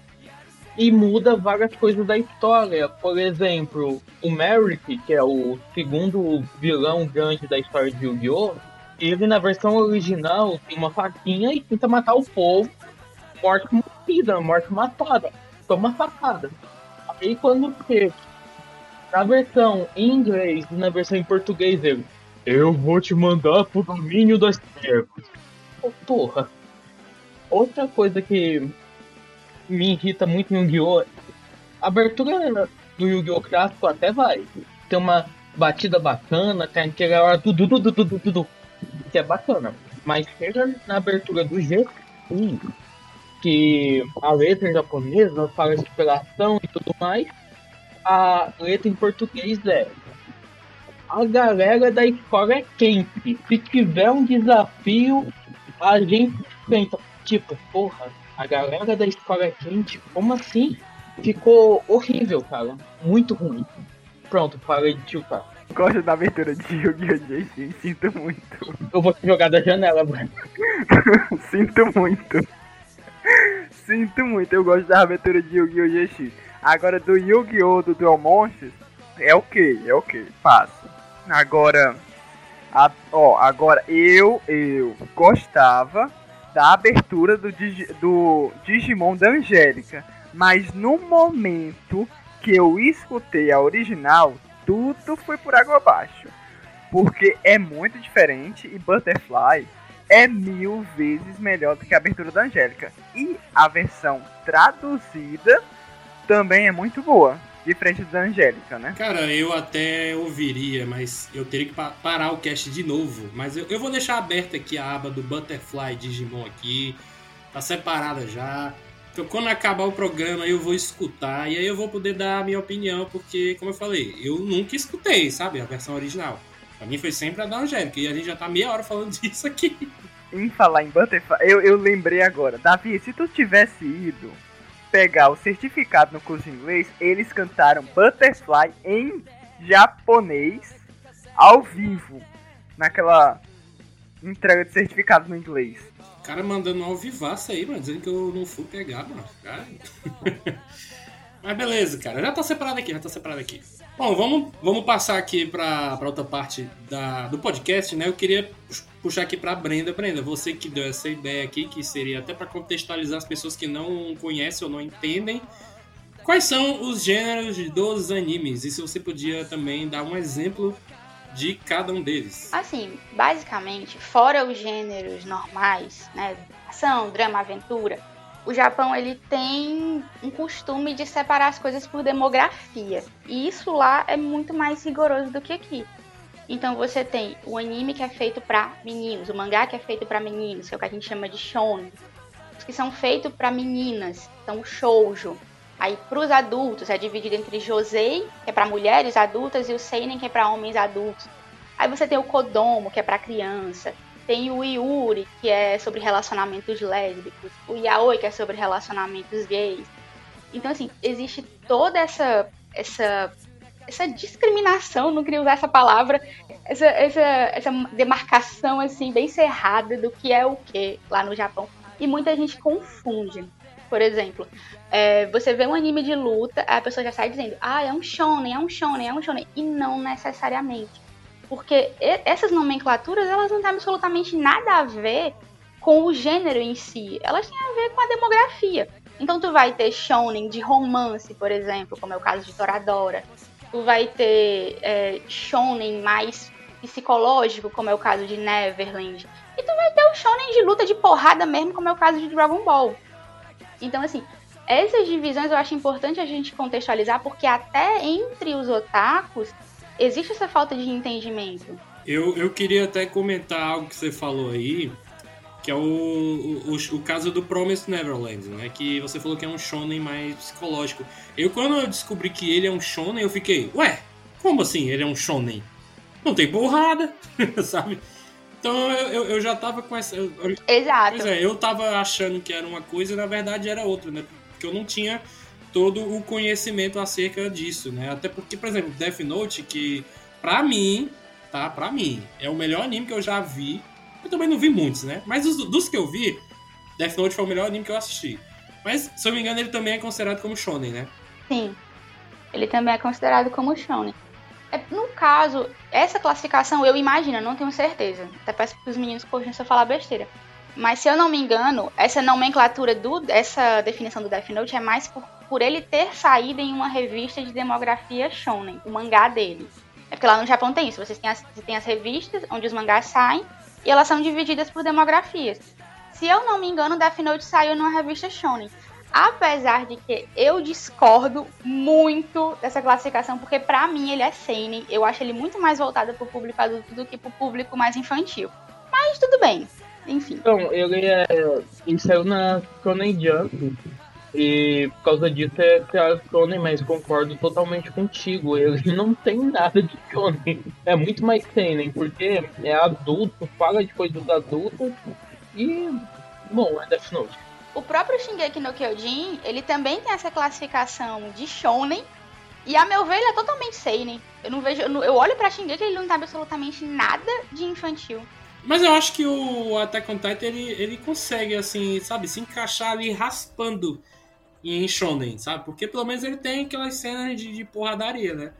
e muda várias coisas da história. Por exemplo, o Merrick, que é o segundo vilão grande da história de Yu-Gi-Oh! Ele na versão original tem uma faquinha e tenta matar o povo. Morte morrida, morte matada. Toma facada. Aí quando você na versão em inglês e na versão em português ele Eu vou te mandar pro domínio das trevas. Oh, porra. Outra coisa que me irrita muito no Yu-Gi-Oh! A abertura do Yu-Gi-Oh! clássico até vai. Tem uma batida bacana, tem aquela hora tudo, tudo, tudo, tudo, que é bacana. Mas chega na abertura do G, que a letra japonesa fala de superação e tudo mais, a letra em português é a galera da escola é quente. Se tiver um desafio, a gente tenta. Tipo, porra, a galera da escola quente, como assim? Ficou horrível, cara. Muito ruim. Pronto, parei de tiltar. Gosto da abertura de Yu-Gi-Oh! sinto muito. Eu vou te jogar da janela, mano. *laughs* sinto muito. Sinto muito, eu gosto da abertura de Yu-Gi-Oh! GX. Agora do Yu-Gi-Oh! do Duel Monsters, é o que? É o que? Passo. Agora, a, ó, agora eu, eu gostava da abertura do, do Digimon da Angélica. Mas no momento que eu escutei a original, tudo foi por água abaixo. Porque é muito diferente e Butterfly é mil vezes melhor do que a abertura da Angélica. E a versão traduzida também é muito boa diferente da Angélica, né? Cara, eu até ouviria, mas eu teria que parar o cast de novo. Mas eu, eu vou deixar aberta aqui a aba do Butterfly Digimon aqui. Tá separada já. Então quando acabar o programa eu vou escutar e aí eu vou poder dar a minha opinião, porque, como eu falei, eu nunca escutei, sabe, a versão original. Pra mim foi sempre a da Angélica e a gente já tá meia hora falando *laughs* disso aqui. Em falar em Butterfly, eu, eu lembrei agora. Davi, se tu tivesse ido pegar o certificado no curso de inglês, eles cantaram Butterfly em japonês ao vivo naquela entrega de certificado no inglês. O cara mandando ao vivaço aí, mano, dizendo que eu não fui pegar, mano. *laughs* Mas beleza, cara. Já tá separado aqui, já tá separado aqui. Bom, vamos, vamos passar aqui pra, pra outra parte da, do podcast, né? Eu queria puxar aqui pra Brenda. Brenda, você que deu essa ideia aqui, que seria até para contextualizar as pessoas que não conhecem ou não entendem. Quais são os gêneros dos animes? E se você podia também dar um exemplo de cada um deles? Assim, basicamente, fora os gêneros normais, né? Ação, drama, aventura, o Japão ele tem um costume de separar as coisas por demografia. E isso lá é muito mais rigoroso do que aqui. Então você tem o anime que é feito para meninos, o mangá que é feito para meninos, que é o que a gente chama de shonen. Os que são feitos para meninas, são o shoujo. Aí para os adultos é dividido entre josei, que é para mulheres adultas, e o seinen, que é para homens adultos. Aí você tem o kodomo, que é para criança. Tem o Yuri, que é sobre relacionamentos lésbicos. O Yaoi, que é sobre relacionamentos gays. Então, assim, existe toda essa, essa, essa discriminação, não queria usar essa palavra, essa, essa, essa demarcação, assim, bem cerrada do que é o que lá no Japão. E muita gente confunde. Por exemplo, é, você vê um anime de luta, a pessoa já sai dizendo, ah, é um shonen, é um shonen, é um shonen. E não necessariamente porque essas nomenclaturas elas não têm absolutamente nada a ver com o gênero em si, elas têm a ver com a demografia. Então tu vai ter shonen de romance, por exemplo, como é o caso de Toradora. Vai ter é, shonen mais psicológico, como é o caso de Neverland. E tu vai ter o shonen de luta de porrada mesmo, como é o caso de Dragon Ball. Então, assim, essas divisões eu acho importante a gente contextualizar, porque até entre os otakus existe essa falta de entendimento. Eu, eu queria até comentar algo que você falou aí, que é o, o, o, caso do Promised Neverland, né? Que você falou que é um shonen mais psicológico. Eu, quando eu descobri que ele é um shonen, eu fiquei, ué, como assim ele é um shonen? Não tem porrada, *laughs* sabe? Então eu, eu já tava com essa. Eu, Exato. Pois é, eu tava achando que era uma coisa e na verdade era outra, né? Porque eu não tinha todo o conhecimento acerca disso, né? Até porque, por exemplo, Death Note, que pra mim, tá? Pra mim, é o melhor anime que eu já vi. Eu também não vi muitos, né? Mas dos, dos que eu vi, Death Note foi o melhor anime que eu assisti. Mas, se eu me engano, ele também é considerado como shonen, né? Sim. Ele também é considerado como shonen. É, no caso, essa classificação, eu imagino, não tenho certeza. Até peço que os meninos corrijam se eu falar besteira. Mas se eu não me engano, essa nomenclatura do essa definição do Death Note é mais por por ele ter saído em uma revista de demografia shonen, o mangá dele. É porque lá no Japão tem isso, vocês têm as, tem as revistas onde os mangás saem e elas são divididas por demografias. Se eu não me engano, Death Note saiu numa revista shonen. Apesar de que eu discordo muito dessa classificação, porque para mim ele é seinen, eu acho ele muito mais voltado para o público adulto do que para o público mais infantil. Mas tudo bem, enfim. Então, ele, é, ele saiu na Shonen Jump e por causa disso é criado Shonen, mas concordo totalmente contigo. Ele *laughs* não tem nada de Shonen. É muito mais Seinen, porque é adulto, fala de coisas adultas e. Bom, é Death Note. O próprio Shingeki no Kyojin, ele também tem essa classificação de Shonen. E a meu ver, ele é totalmente Seinen. Eu não vejo. Eu olho pra Shingeki e ele não tem absolutamente nada de infantil. Mas eu acho que o Attack on Titan ele, ele consegue, assim, sabe, se encaixar ali raspando em shonen, sabe? Porque pelo menos ele tem aquelas cenas de, de porradaria, né?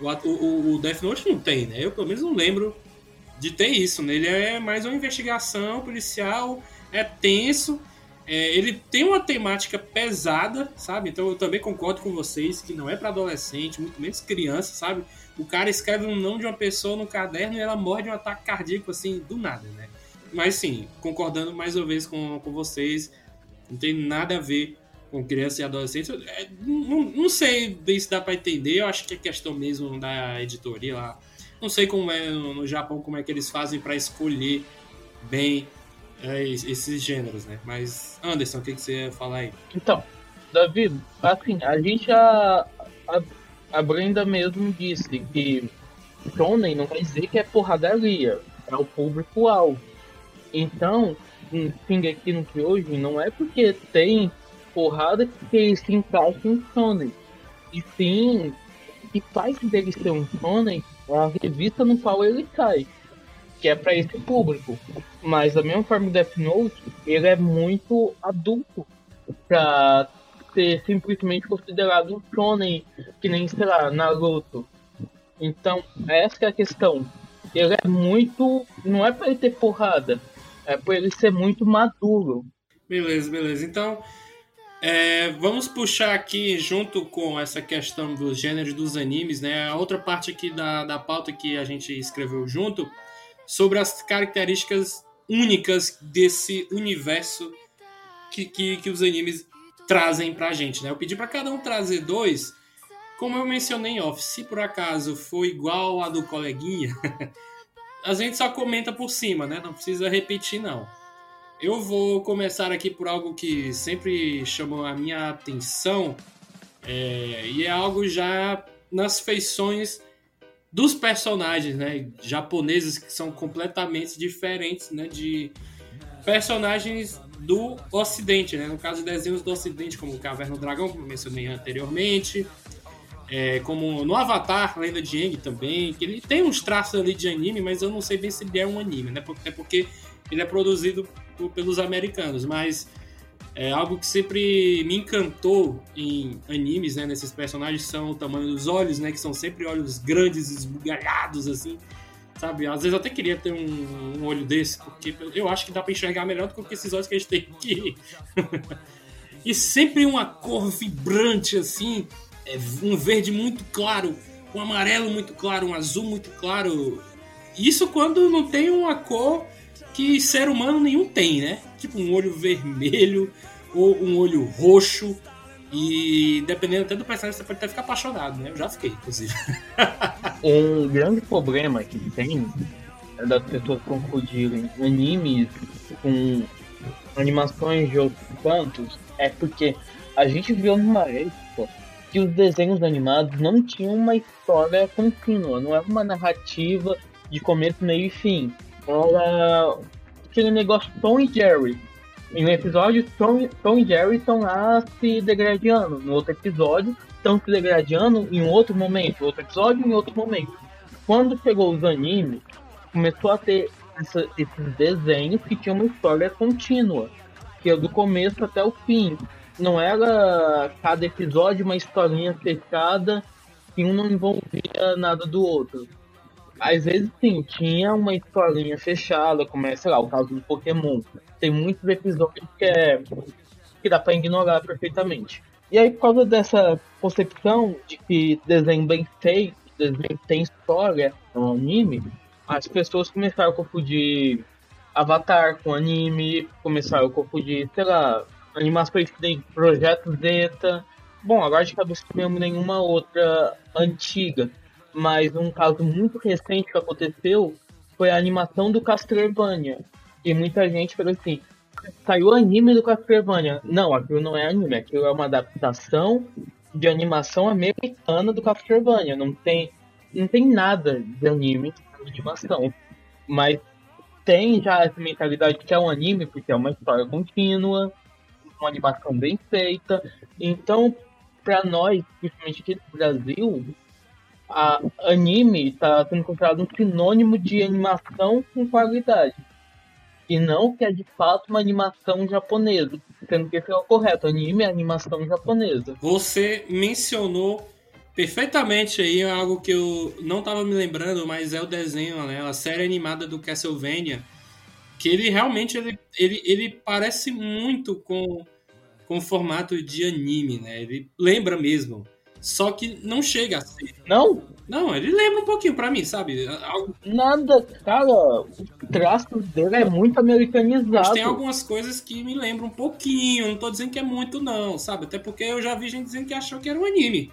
O, o, o Death Note não tem, né? Eu pelo menos não lembro de ter isso, né? Ele é mais uma investigação policial, é tenso, é, ele tem uma temática pesada, sabe? Então eu também concordo com vocês que não é para adolescente, muito menos criança, sabe? O cara escreve um nome de uma pessoa no caderno e ela morre de um ataque cardíaco, assim, do nada, né? Mas sim, concordando mais uma vez com, com vocês, não tem nada a ver com criança e adolescente. É, não, não sei bem se dá para entender, eu acho que é questão mesmo da editoria lá. Não sei como é no Japão, como é que eles fazem para escolher bem é, esses gêneros, né? Mas, Anderson, o que, que você ia falar aí? Então, Davi, assim, a gente já. A, a Brenda mesmo disse que Shonen não quer dizer que é porradaria, é o público-alvo. Então, aqui no que hoje não é porque tem porrada que se encaixa em shonen. E sim, que faz dele ser um shonen é a revista no qual ele cai, que é para esse público. Mas da mesma forma, Death Note, ele é muito adulto para ser simplesmente considerado um shonen, que nem, sei lá, Naruto. Então, essa é a questão. Ele é muito. Não é pra ele ter porrada, é pra ele ser muito maduro. Beleza, beleza. Então, é, vamos puxar aqui, junto com essa questão dos gêneros dos animes, né? A outra parte aqui da, da pauta que a gente escreveu junto, sobre as características únicas desse universo que, que, que os animes trazem pra gente, né? Eu pedi para cada um trazer dois. Como eu mencionei off, se por acaso for igual a do coleguinha, *laughs* a gente só comenta por cima, né? Não precisa repetir, não. Eu vou começar aqui por algo que sempre chamou a minha atenção é, e é algo já nas feições dos personagens, né? Japoneses que são completamente diferentes, né? De personagens do Ocidente, né? No caso, desenhos do Ocidente, como o Caverna do Dragão, como eu mencionei anteriormente. É, como no Avatar, Lenda de Aang também, que ele tem uns traços ali de anime, mas eu não sei bem se ele é um anime, né? Até porque ele é produzido por, pelos americanos, mas é algo que sempre me encantou em animes, né, nesses personagens são o tamanho dos olhos, né, que são sempre olhos grandes, esbugalhados assim, sabe? Às vezes eu até queria ter um, um olho desse, porque eu acho que dá para enxergar melhor do que esses olhos que a gente tem aqui. *laughs* e sempre uma cor vibrante assim, é um verde muito claro, um amarelo muito claro, um azul muito claro. Isso quando não tem uma cor que ser humano nenhum tem, né? Tipo um olho vermelho ou um olho roxo. E dependendo até do personagem, você pode até ficar apaixonado, né? Eu já fiquei, inclusive. *laughs* um grande problema que tem é das pessoas confundirem animes com animações de outros cantos é porque a gente viu numa época que os desenhos animados não tinham uma história contínua, não era uma narrativa de começo, meio e fim era aquele negócio Tom e Jerry. Em um episódio, Tom, Tom e Jerry estão lá se degradando. No outro episódio, estão se degradando em outro momento. Outro episódio, em outro momento. Quando chegou os animes, começou a ter essa, esses desenhos que tinham uma história contínua. Que é do começo até o fim. Não era cada episódio uma historinha fechada que um não envolvia nada do outro às vezes sim, tinha uma historinha fechada, como é, sei lá, o caso do Pokémon. Tem muitos episódios que é que dá para ignorar perfeitamente. E aí, por causa dessa concepção de que desenho bem feito, desenho tem história no anime, as pessoas começaram a confundir Avatar com anime, começaram a confundir, sei lá, animações que tem Projeto Zeta. Bom, agora de cabeça não lembro nenhuma outra antiga mas um caso muito recente que aconteceu foi a animação do Castlevania. E muita gente falou assim: saiu anime do Castlevania. Não, aquilo não é anime, aquilo é uma adaptação de animação americana do Castlevania. Não tem, não tem nada de anime de animação. Mas tem já essa mentalidade que é um anime, porque é uma história contínua, uma animação bem feita. Então, para nós, principalmente aqui no Brasil, a anime está sendo considerado um sinônimo de animação com qualidade. E não que é de fato uma animação japonesa. Sendo que esse é o correto. Anime é animação japonesa. Você mencionou perfeitamente aí algo que eu não estava me lembrando, mas é o desenho, né? A série animada do Castlevania. Que ele realmente ele, ele, ele parece muito com, com o formato de anime, né? Ele lembra mesmo. Só que não chega a ser. Não? Não, ele lembra um pouquinho pra mim, sabe? Algo... Nada, cara, o traço dele é muito americanizado. Mas tem algumas coisas que me lembram um pouquinho, não tô dizendo que é muito não, sabe? Até porque eu já vi gente dizendo que achou que era um anime.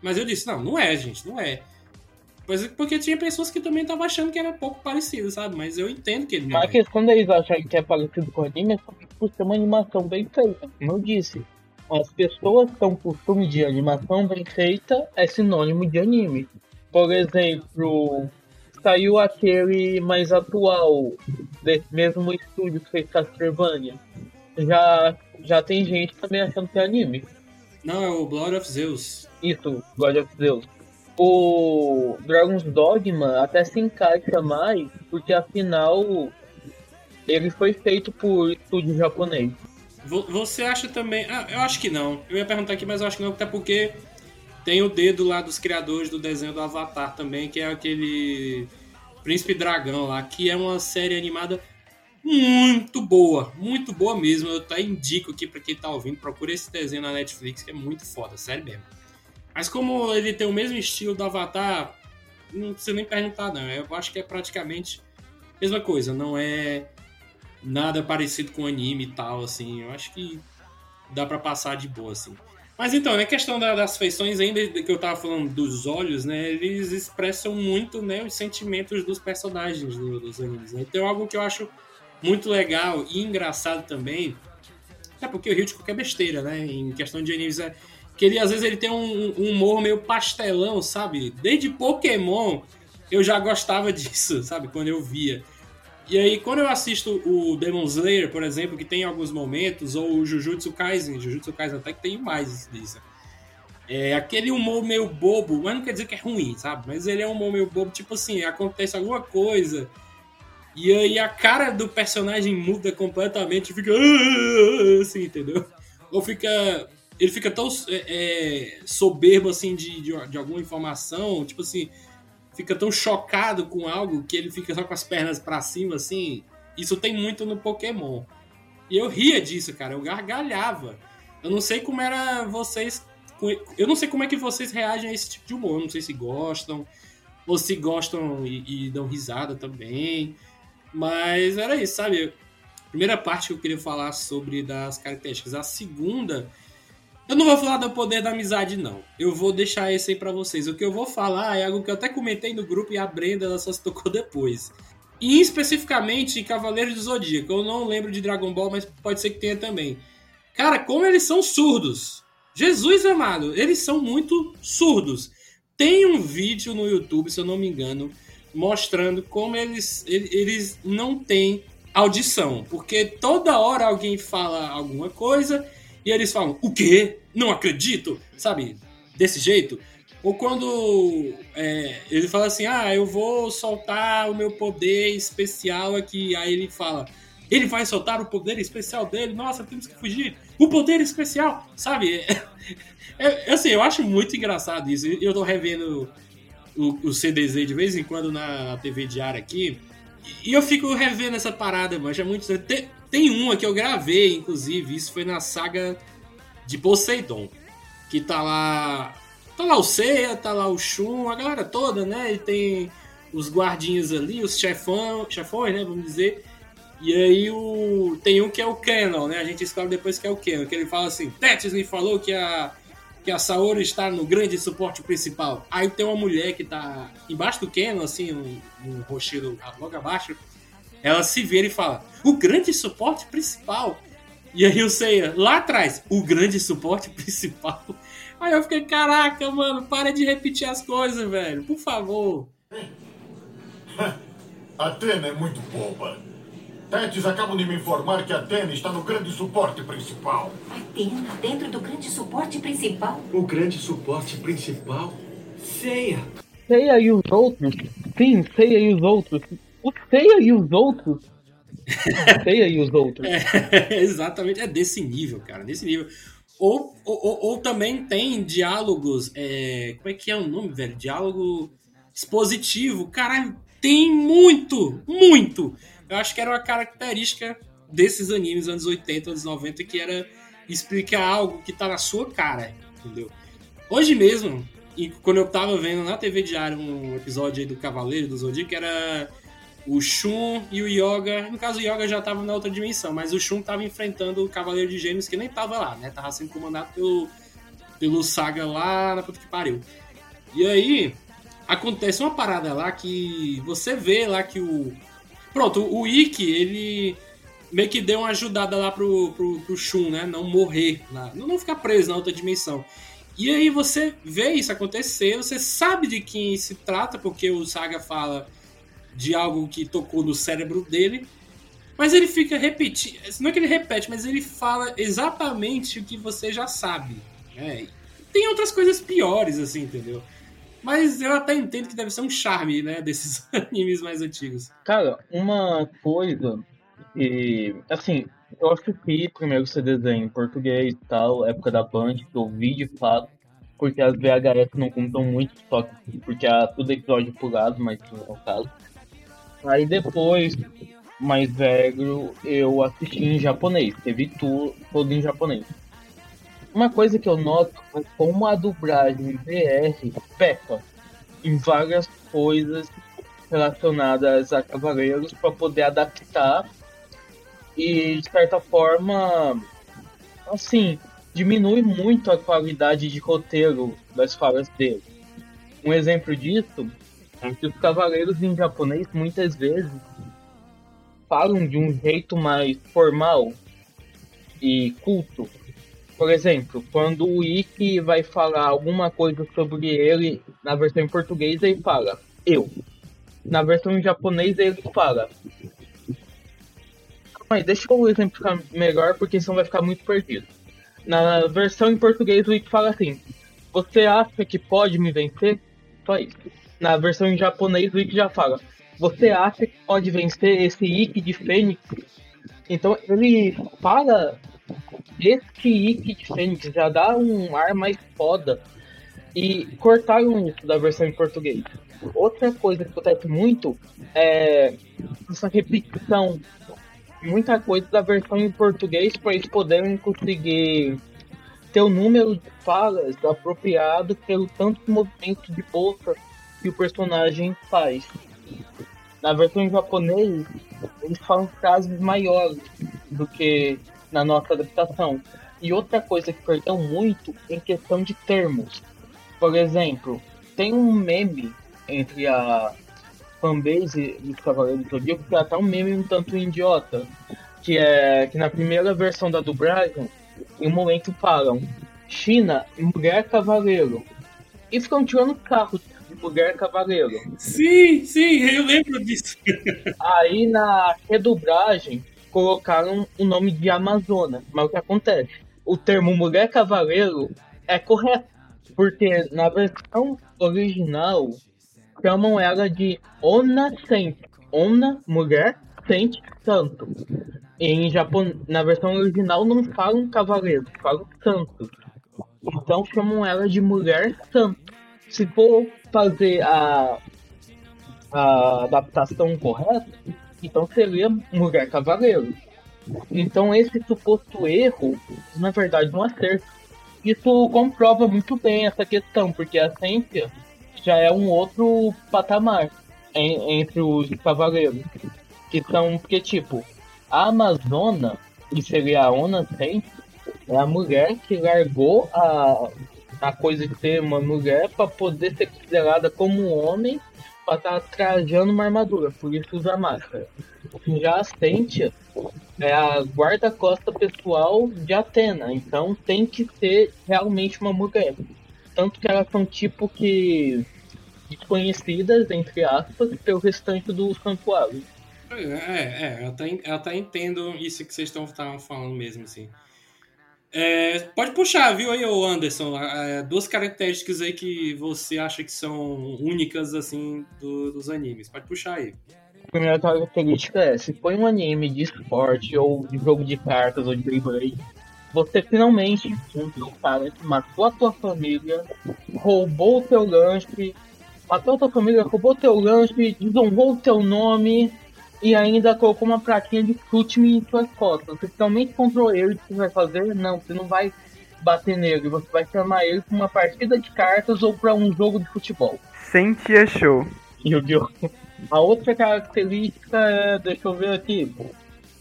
Mas eu disse, não, não é, gente, não é. Pois é, porque tinha pessoas que também estavam achando que era um pouco parecido, sabe? Mas eu entendo que ele não Mas é. quando eles acham que é parecido com anime, é por ser uma animação bem feita, como eu disse as pessoas que têm costume de animação bem feita é sinônimo de anime. Por exemplo, saiu aquele mais atual, desse mesmo estúdio que fez Castlevania. Já, já tem gente também achando que é anime. Não, é o Blood of Zeus. Isso, Blood of Zeus. O Dragon's Dogma até se encaixa mais, porque afinal ele foi feito por estúdio japonês. Você acha também. Ah, eu acho que não. Eu ia perguntar aqui, mas eu acho que não, até porque tem o dedo lá dos criadores do desenho do Avatar também, que é aquele Príncipe Dragão lá, que é uma série animada muito boa, muito boa mesmo. Eu até indico aqui para quem tá ouvindo, procure esse desenho na Netflix, que é muito foda, sério mesmo. Mas como ele tem o mesmo estilo do Avatar, não precisa nem perguntar, não. Eu acho que é praticamente a mesma coisa, não é nada parecido com anime e tal, assim. Eu acho que dá para passar de boa, assim. Mas então, né, questão das feições, ainda que eu tava falando dos olhos, né, eles expressam muito, né, os sentimentos dos personagens dos animes, né? Então, algo que eu acho muito legal e engraçado também, é porque o de qualquer besteira, né, em questão de animes, é que ele, às vezes, ele tem um, um humor meio pastelão, sabe? Desde Pokémon, eu já gostava *laughs* disso, sabe? Quando eu via. E aí, quando eu assisto o Demon Slayer, por exemplo, que tem alguns momentos, ou o Jujutsu Kaisen, Jujutsu Kaisen até que tem mais disso. É aquele humor meio bobo, mas não quer dizer que é ruim, sabe? Mas ele é um humor meio bobo, tipo assim, acontece alguma coisa, e aí a cara do personagem muda completamente fica assim, entendeu? Ou fica. Ele fica tão é, é, soberbo assim de, de, de alguma informação, tipo assim, fica tão chocado com algo que ele fica só com as pernas para cima, assim. Isso tem muito no Pokémon. E eu ria disso, cara. Eu gargalhava. Eu não sei como era vocês. Eu não sei como é que vocês reagem a esse tipo de humor. Eu não sei se gostam. Ou se gostam e, e dão risada também. Mas era isso, sabe? Primeira parte que eu queria falar sobre das características. A segunda eu não vou falar do poder da amizade, não. Eu vou deixar esse aí pra vocês. O que eu vou falar é algo que eu até comentei no grupo e a Brenda ela só se tocou *laughs* depois. E especificamente Cavaleiros do Zodíaco. Eu não lembro de Dragon Ball, mas pode ser que tenha também. Cara, como eles são surdos. Jesus amado, eles são muito surdos. Tem um vídeo no YouTube, se eu não me engano, mostrando como eles, eles não têm audição. Porque toda hora alguém fala alguma coisa e eles falam, o quê? Não acredito! Sabe? Desse jeito. Ou quando é, ele fala assim, ah, eu vou soltar o meu poder especial aqui. Aí ele fala, ele vai soltar o poder especial dele, nossa, temos que fugir. O poder especial, sabe? É, *laughs* é, assim, eu acho muito engraçado isso. Eu tô revendo o, o CDZ de vez em quando na TV diária aqui. E eu fico revendo essa parada, mas é muito. Tem uma que eu gravei, inclusive, isso foi na saga de Poseidon. Que tá lá. Tá lá o Seiya, tá lá o Shun, a galera toda, né? E tem os guardinhas ali, os chefão, chefões, né? Vamos dizer. E aí o, tem um que é o Canon, né? A gente descobre depois que é o Canon, que ele fala assim, Tetris me falou que a, que a Saori está no grande suporte principal. Aí tem uma mulher que tá embaixo do Canon, assim, um, um rochedo logo abaixo, ela se vira e fala: o grande suporte principal. E aí eu sei, lá atrás, o grande suporte *laughs* principal. Aí eu fiquei, caraca, mano, para de repetir as coisas, velho, por favor. *laughs* A Atena é muito boba. Tetis acabam de me informar que a Atena está no grande suporte principal. Atena, dentro do grande suporte principal? O grande suporte principal? Ceia. Ceia e os outros? Sim, Ceia e os outros. O Ceia e os outros? Ceia e os outros. *laughs* É, exatamente, é desse nível, cara, desse nível. Ou, ou, ou também tem diálogos. É, como é que é o nome, velho? Diálogo expositivo. Caralho, tem muito, muito. Eu acho que era uma característica desses animes anos 80, anos 90, que era explicar algo que tá na sua cara, entendeu? Hoje mesmo, quando eu tava vendo na TV Diário um episódio aí do Cavaleiro do Zodíaco, era o Shun e o Yoga. No caso, o Yoga já estava na outra dimensão, mas o Shun estava enfrentando o Cavaleiro de Gêmeos que nem estava lá, né? Tava sendo comandado pelo, pelo Saga lá na puta que pariu. E aí, acontece uma parada lá que você vê lá que o. Pronto, o Ikki, ele meio que deu uma ajudada lá pro, pro, pro Shun, né? Não morrer, lá, não ficar preso na outra dimensão. E aí você vê isso acontecer, você sabe de quem se trata, porque o Saga fala de algo que tocou no cérebro dele, mas ele fica repetindo. Não é que ele repete, mas ele fala exatamente o que você já sabe. Né? Tem outras coisas piores, assim, entendeu? Mas eu até entendo que deve ser um charme, né, *laughs* desses animes mais antigos. Cara, uma coisa e assim, eu assisti primeiro esse desenho em português e tal, época da Band, que eu vi de fato, porque as VHS não contam muito só porque há tudo episódio pulado, mas não é o caso. Aí depois, mais velho, eu assisti em japonês. Teve tudo, todo em japonês. Uma coisa que eu noto é como a dublagem VR peca em várias coisas relacionadas a Cavaleiros para poder adaptar e de certa forma assim diminui muito a qualidade de roteiro das falas dele. Um exemplo disso é que os cavaleiros em japonês muitas vezes falam de um jeito mais formal e culto. Por exemplo, quando o Ikki vai falar alguma coisa sobre ele na versão em português, ele fala eu. Na versão em japonês, ele fala. Mas deixa eu exemplificar melhor, porque senão vai ficar muito perdido. Na versão em português, o Ikki fala assim: Você acha que pode me vencer? Só isso. Na versão em japonês, o Ikki já fala: Você acha que pode vencer esse Ikki de Fênix? Então ele fala esse Ikki de Fênix, já dá um ar mais foda. E cortaram isso da versão em português. Outra coisa que acontece muito é essa repetição. Muita coisa da versão em português para eles poderem conseguir ter o número de falas apropriado pelo tanto movimento de boca que o personagem faz. Na versão em japonês, eles falam frases maiores do que na nossa adaptação. E outra coisa que perdeu muito em questão de termos. Por exemplo, tem um meme entre a fanbase dos Cavaleiros do Zodíaco que é até um meme um tanto idiota. Que é que na primeira versão da dublagem, em um momento falam China, mulher cavaleiro. E ficam tirando carro mulher cavaleiro. Sim, sim, eu lembro disso. Aí na redublagem colocaram o nome de Amazona. Mas o que acontece? O termo mulher cavaleiro é correto. Porque na versão original chamam ela de Ona Sente. Ona, mulher, sente santo. Em Japão, na versão original não falam cavaleiro, falam santo. Então chamam ela de mulher santo. Se for fazer a, a adaptação correta, então seria mulher cavaleiro. Então esse suposto erro, na verdade, um acerto. Isso comprova muito bem essa questão, porque a ciência já é um outro patamar em, entre os cavaleiros. Que são, porque tipo, a Amazona, que seria a Ona Saint, é a mulher que largou a, a coisa uma mulher para poder ser considerada como um homem para estar tá trajando uma armadura, por isso usa máscara. Já a Sentia é a guarda-costa pessoal de Atena, então tem que ser realmente uma mulher. Tanto que elas são tipo que desconhecidas, entre aspas, pelo restante do santuário. É, é, até, eu até entendo isso que vocês estão falando mesmo, assim. É, pode puxar, viu aí, Anderson? É, duas características aí que você acha que são únicas, assim, do, dos animes. Pode puxar aí. A primeira característica é, se foi um anime de esporte, ou de jogo de cartas, ou de Beyblade, você finalmente encontra o cara que matou a tua família, roubou o teu lanche, matou a tua família, roubou o teu lanche, desonrou o teu nome, e ainda colocou uma pratinha de chute-me em suas costas. Você finalmente encontrou ele, que você vai fazer? Não, você não vai bater nele, você vai chamar ele para uma partida de cartas ou para um jogo de futebol. Sentia show. Yu-Gi-Oh! A outra característica é, deixa eu ver aqui,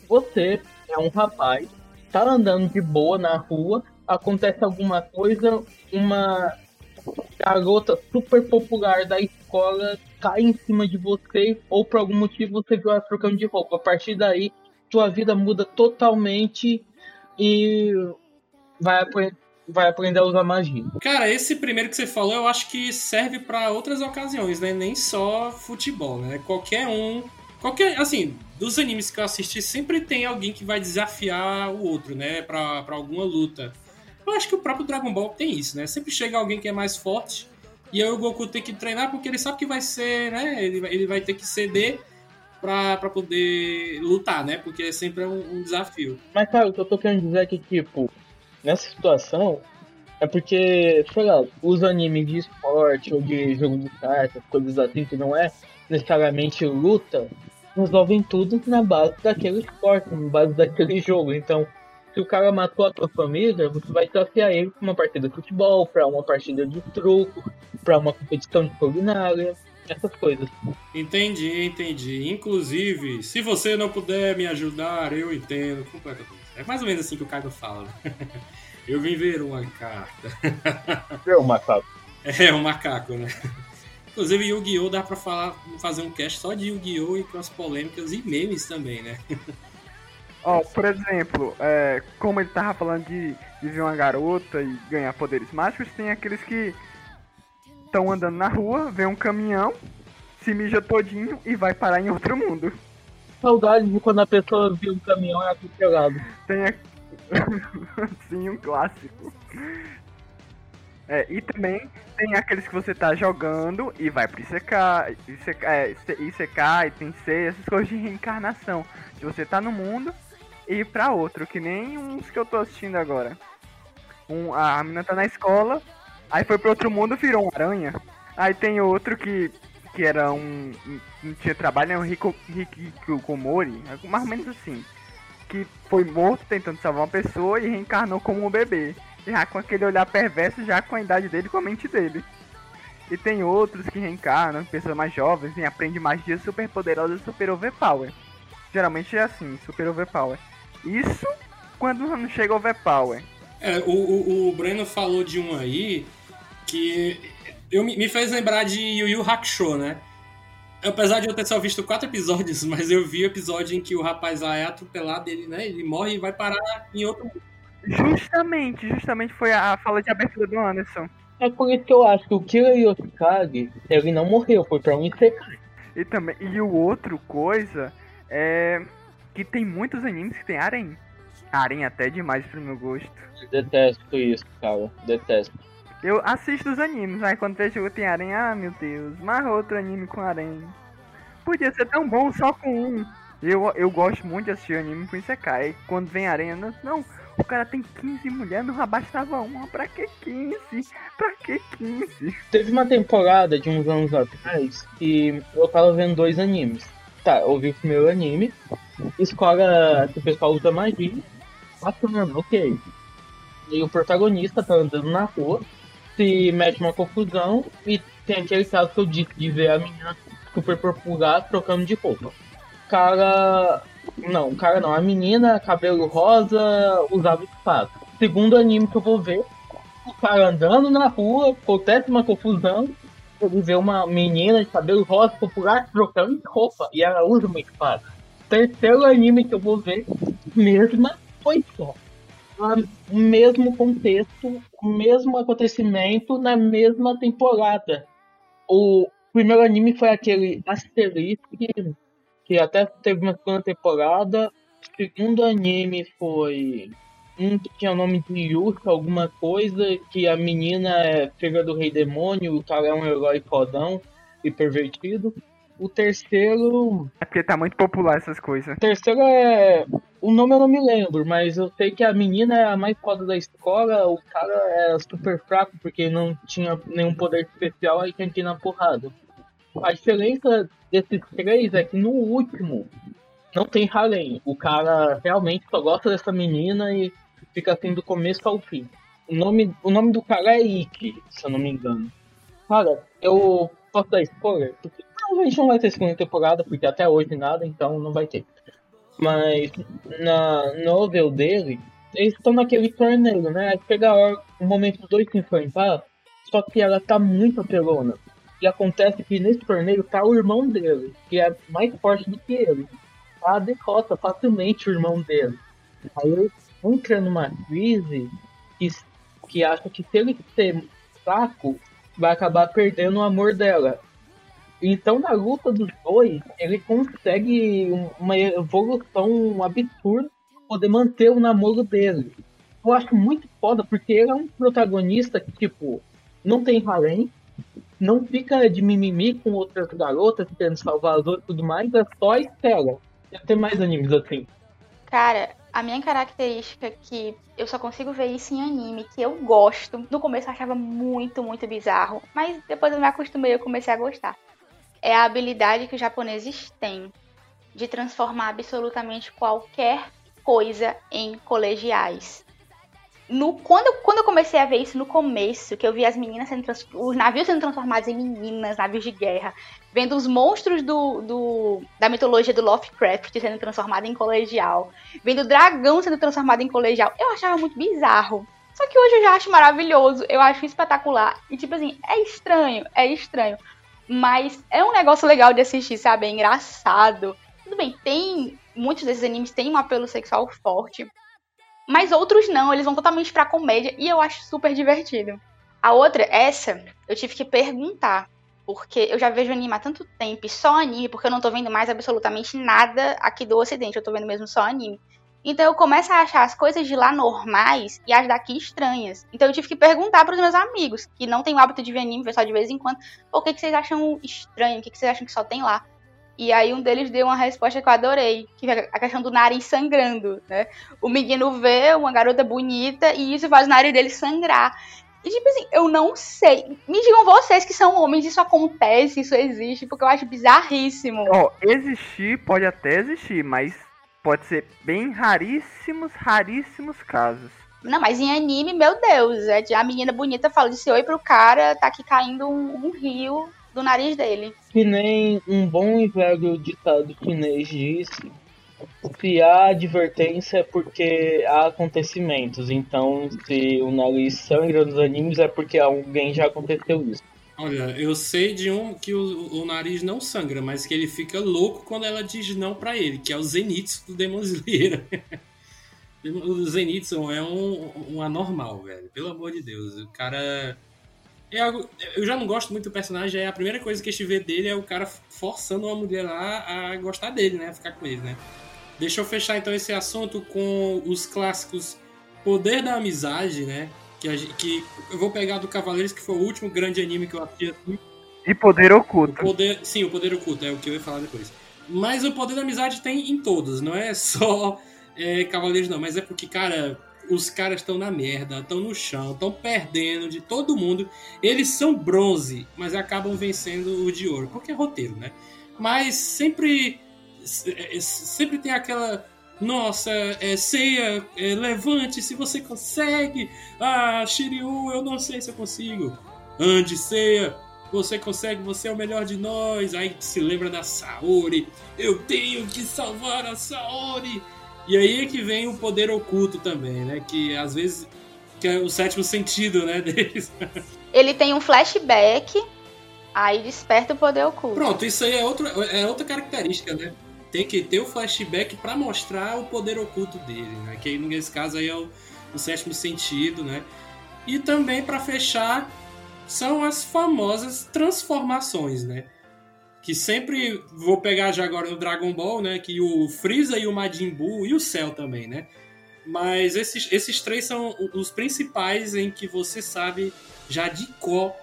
você é um rapaz, tá andando de boa na rua, acontece alguma coisa, uma garota super popular da escola cai em cima de você ou por algum motivo você viu ela trocando de roupa. A partir daí, sua vida muda totalmente e vai, vai aprender a usar magia. Cara, esse primeiro que você falou, eu acho que serve para outras ocasiões, né? Nem só futebol, né? Qualquer um, qualquer, assim, dos animes que eu assisti, sempre tem alguém que vai desafiar o outro, né? Pra alguma luta. Eu acho que o próprio Dragon Ball tem isso, né? Sempre chega alguém que é mais forte e aí o Goku tem que treinar porque ele sabe que vai ser, né? Ele, ele vai ter que ceder pra, pra poder lutar, né? Porque é sempre um, um desafio. Mas, cara, o que eu tô querendo dizer é que, tipo, nessa situação, é porque, sei lá, os animes de esporte ou de jogo de cartas, coisas assim, que não é necessariamente luta, resolvem tudo na base daquele esporte, na base daquele jogo. Então, se o cara matou a tua família, você vai desafiar ele pra uma partida de futebol, pra uma partida de truco, pra uma competição de culinária, essas coisas. Entendi, entendi. Inclusive, se você não puder me ajudar, eu entendo completamente. É mais ou menos assim que o Caio fala. *laughs* Eu vim ver uma carta. *laughs* É um macaco. É, um macaco, né? Inclusive, Yu-Gi-Oh! dá pra falar, fazer um cast só de Yu-Gi-Oh! e com as polêmicas e memes também, né? *laughs* Ó, por exemplo, é, como ele tava falando de, de ver uma garota e ganhar poderes mágicos, tem aqueles que estão andando na rua, vê um caminhão, se mija todinho e vai parar em outro mundo. Saudade de quando a pessoa viu um caminhão e atropelado. Tem a... *laughs* Sim, um clássico. É, e também tem aqueles que você tá jogando e vai pro ICK, ICK, é, ICK e tem C, essas coisas de reencarnação. De você tá no mundo e pra outro, que nem uns que eu tô assistindo agora. Um, a menina tá na escola, aí foi pro outro mundo virou um aranha. Aí tem outro que, que era um. não tinha trabalho, é um Rico, Rico Komori, mais ou menos assim. Que foi morto tentando salvar uma pessoa e reencarnou como um bebê. Já com aquele olhar perverso, já com a idade dele com a mente dele. E tem outros que reencarnam, pessoas mais jovens, e aprendem magia super poderosa super overpower. Geralmente é assim, super overpower. Isso quando não chega overpower. É, o, o, o Breno falou de um aí que eu, me fez lembrar de Yu Yu Hakusho, né? Apesar de eu ter só visto quatro episódios, *laughs* mas eu vi o episódio em que o rapaz lá é atropelado, ele, né, ele morre e vai parar em outro mundo. Justamente, justamente foi a fala de abertura do Anderson. É por isso que eu acho que o Kira Yoshikage, ele não morreu, foi pra um Isekai. E também, e o outro coisa é que tem muitos animes que tem harem. Harem até demais pro meu gosto. Detesto isso, cara, detesto. Eu assisto os animes, aí quando vejo que tem harem, ah meu Deus, mais outro anime com harem. Podia ser tão bom só com um. Eu, eu gosto muito de assistir anime com Isekai. Quando vem harem, não, o cara tem 15 mulheres, não bastava uma. Pra que 15? Pra que 15? Teve uma temporada de uns anos atrás que eu tava vendo dois animes. Tá, eu vi o primeiro anime, escola que o pessoal usa magia, bacana, ok. E o protagonista tá andando na rua, se mete uma confusão e tem aquele caso que eu disse de ver a menina super popular trocando de roupa. Cara não, cara não. A menina, cabelo rosa, usava espada. Segundo anime que eu vou ver, o cara andando na rua, acontece uma confusão, ele vê uma menina de cabelo rosa popular trocando de roupa e ela usa uma espada. Terceiro anime que eu vou ver, mesma foi só. O mesmo contexto, o mesmo acontecimento na mesma temporada. O primeiro anime foi aquele Asterisk que até teve uma segunda temporada. O segundo anime foi um que tinha o nome de Yurka, alguma coisa, que a menina é filha do rei demônio, o cara é um herói fodão e pervertido. O terceiro. É porque tá muito popular essas coisas. O terceiro é. O nome eu não me lembro, mas eu sei que a menina é a mais foda da escola, o cara é super fraco porque não tinha nenhum poder especial, aí tinha que ir na porrada. A diferença desses três é que no último não tem Harem. O cara realmente só gosta dessa menina e fica assim do começo ao fim. O nome, o nome do cara é Ikki, se eu não me engano. Cara, eu posso dar spoiler? Porque provavelmente não vai ter segunda temporada, porque até hoje nada, então não vai ter. Mas na novel dele, eles estão naquele torneio, né? Chega o momento dos dois se enfrentar, só que ela tá muito apelona. E acontece que nesse torneio tá o irmão dele, que é mais forte do que ele. Tá derrota facilmente o irmão dele. Aí ele entra numa crise que, que acha que se ele ser fraco, vai acabar perdendo o amor dela. Então, na luta dos dois, ele consegue uma evolução absurda poder manter o namoro dele. Eu acho muito foda, porque ele é um protagonista que, tipo, não tem harém, não fica de mimimi com outras garotas tentando salvar as outras e tudo mais, é só. Deve ter mais animes assim. Cara, a minha característica é que eu só consigo ver isso em anime, que eu gosto. No começo eu achava muito, muito bizarro, mas depois eu me acostumei e comecei a gostar. É a habilidade que os japoneses têm de transformar absolutamente qualquer coisa em colegiais. No, quando, quando eu comecei a ver isso no começo, que eu vi as meninas sendo os navios sendo transformados em meninas, navios de guerra, vendo os monstros do, do, da mitologia do Lovecraft sendo transformado em colegial, vendo o dragão sendo transformado em colegial, eu achava muito bizarro. Só que hoje eu já acho maravilhoso, eu acho espetacular. E tipo assim, é estranho, é estranho. Mas é um negócio legal de assistir, sabe? É engraçado. Tudo bem, tem. Muitos desses animes têm um apelo sexual forte. Mas outros não, eles vão totalmente pra comédia e eu acho super divertido. A outra, essa, eu tive que perguntar. Porque eu já vejo anime há tanto tempo, e só anime, porque eu não tô vendo mais absolutamente nada aqui do ocidente, eu tô vendo mesmo só anime. Então eu começo a achar as coisas de lá normais e as daqui estranhas. Então eu tive que perguntar para os meus amigos, que não tem o hábito de ver anime, ver só de vez em quando, o que, que vocês acham estranho, o que, que vocês acham que só tem lá. E aí um deles deu uma resposta que eu adorei, que é a questão do nariz sangrando, né? O menino vê uma garota bonita e isso faz o nariz dele sangrar. E tipo assim, eu não sei. Me digam vocês que são homens, isso acontece, isso existe, porque eu acho bizarríssimo. Ó, oh, existir pode até existir, mas pode ser bem raríssimos, raríssimos casos. Não, mas em anime, meu Deus, é a menina bonita fala de oi pro cara, tá aqui caindo um, um rio do nariz dele. Que nem um bom e velho ditado chinês disse, se há advertência é porque há acontecimentos. Então, se o nariz sangra nos animes é porque alguém já aconteceu isso. Olha, eu sei de um que o, o, nariz não sangra, mas que ele fica louco quando ela diz não para ele, que é o Zenitsu do Demon Slayer. *laughs* o Zenitsu é um, um anormal, velho. Pelo amor de Deus. O cara. É algo, eu já não gosto muito do personagem, é a primeira coisa que a gente vê dele é o cara forçando uma mulher lá a gostar dele, né? A ficar com ele, né? Deixa eu fechar então esse assunto com os clássicos Poder da Amizade, né? Que, que eu vou pegar do Cavaleiros, que foi o último grande anime que eu assisti assim. E Poder Oculto. O poder, sim, o Poder Oculto, é o que eu ia falar depois. Mas o Poder da Amizade tem em todos, não é *laughs* só é, Cavaleiros, não. Mas é porque, cara, os caras estão na merda, estão no chão, estão perdendo de todo mundo. Eles são bronze, mas acabam vencendo o de ouro, porque é roteiro, né? Mas sempre, sempre tem aquela nossa, é, ceia, é, levante se você consegue. Ah, Shiryu, eu não sei se eu consigo. Ande, ceia, você consegue, você é o melhor de nós. Aí se lembra da Saori, eu tenho que salvar a Saori. E aí é que vem o poder oculto também, né? Que às vezes que é o sétimo sentido, né, *laughs* deles. Ele tem um flashback, aí desperta o poder oculto. Pronto, isso aí é, outro, é outra característica, né? Tem que ter o flashback para mostrar o poder oculto dele, né? Que nesse caso aí é o, o sétimo sentido, né? E também para fechar são as famosas transformações, né? Que sempre vou pegar já agora no Dragon Ball, né? Que o Freeza e o Majin Buu e o Cell também, né? Mas esses, esses três são os principais em que você sabe já de cor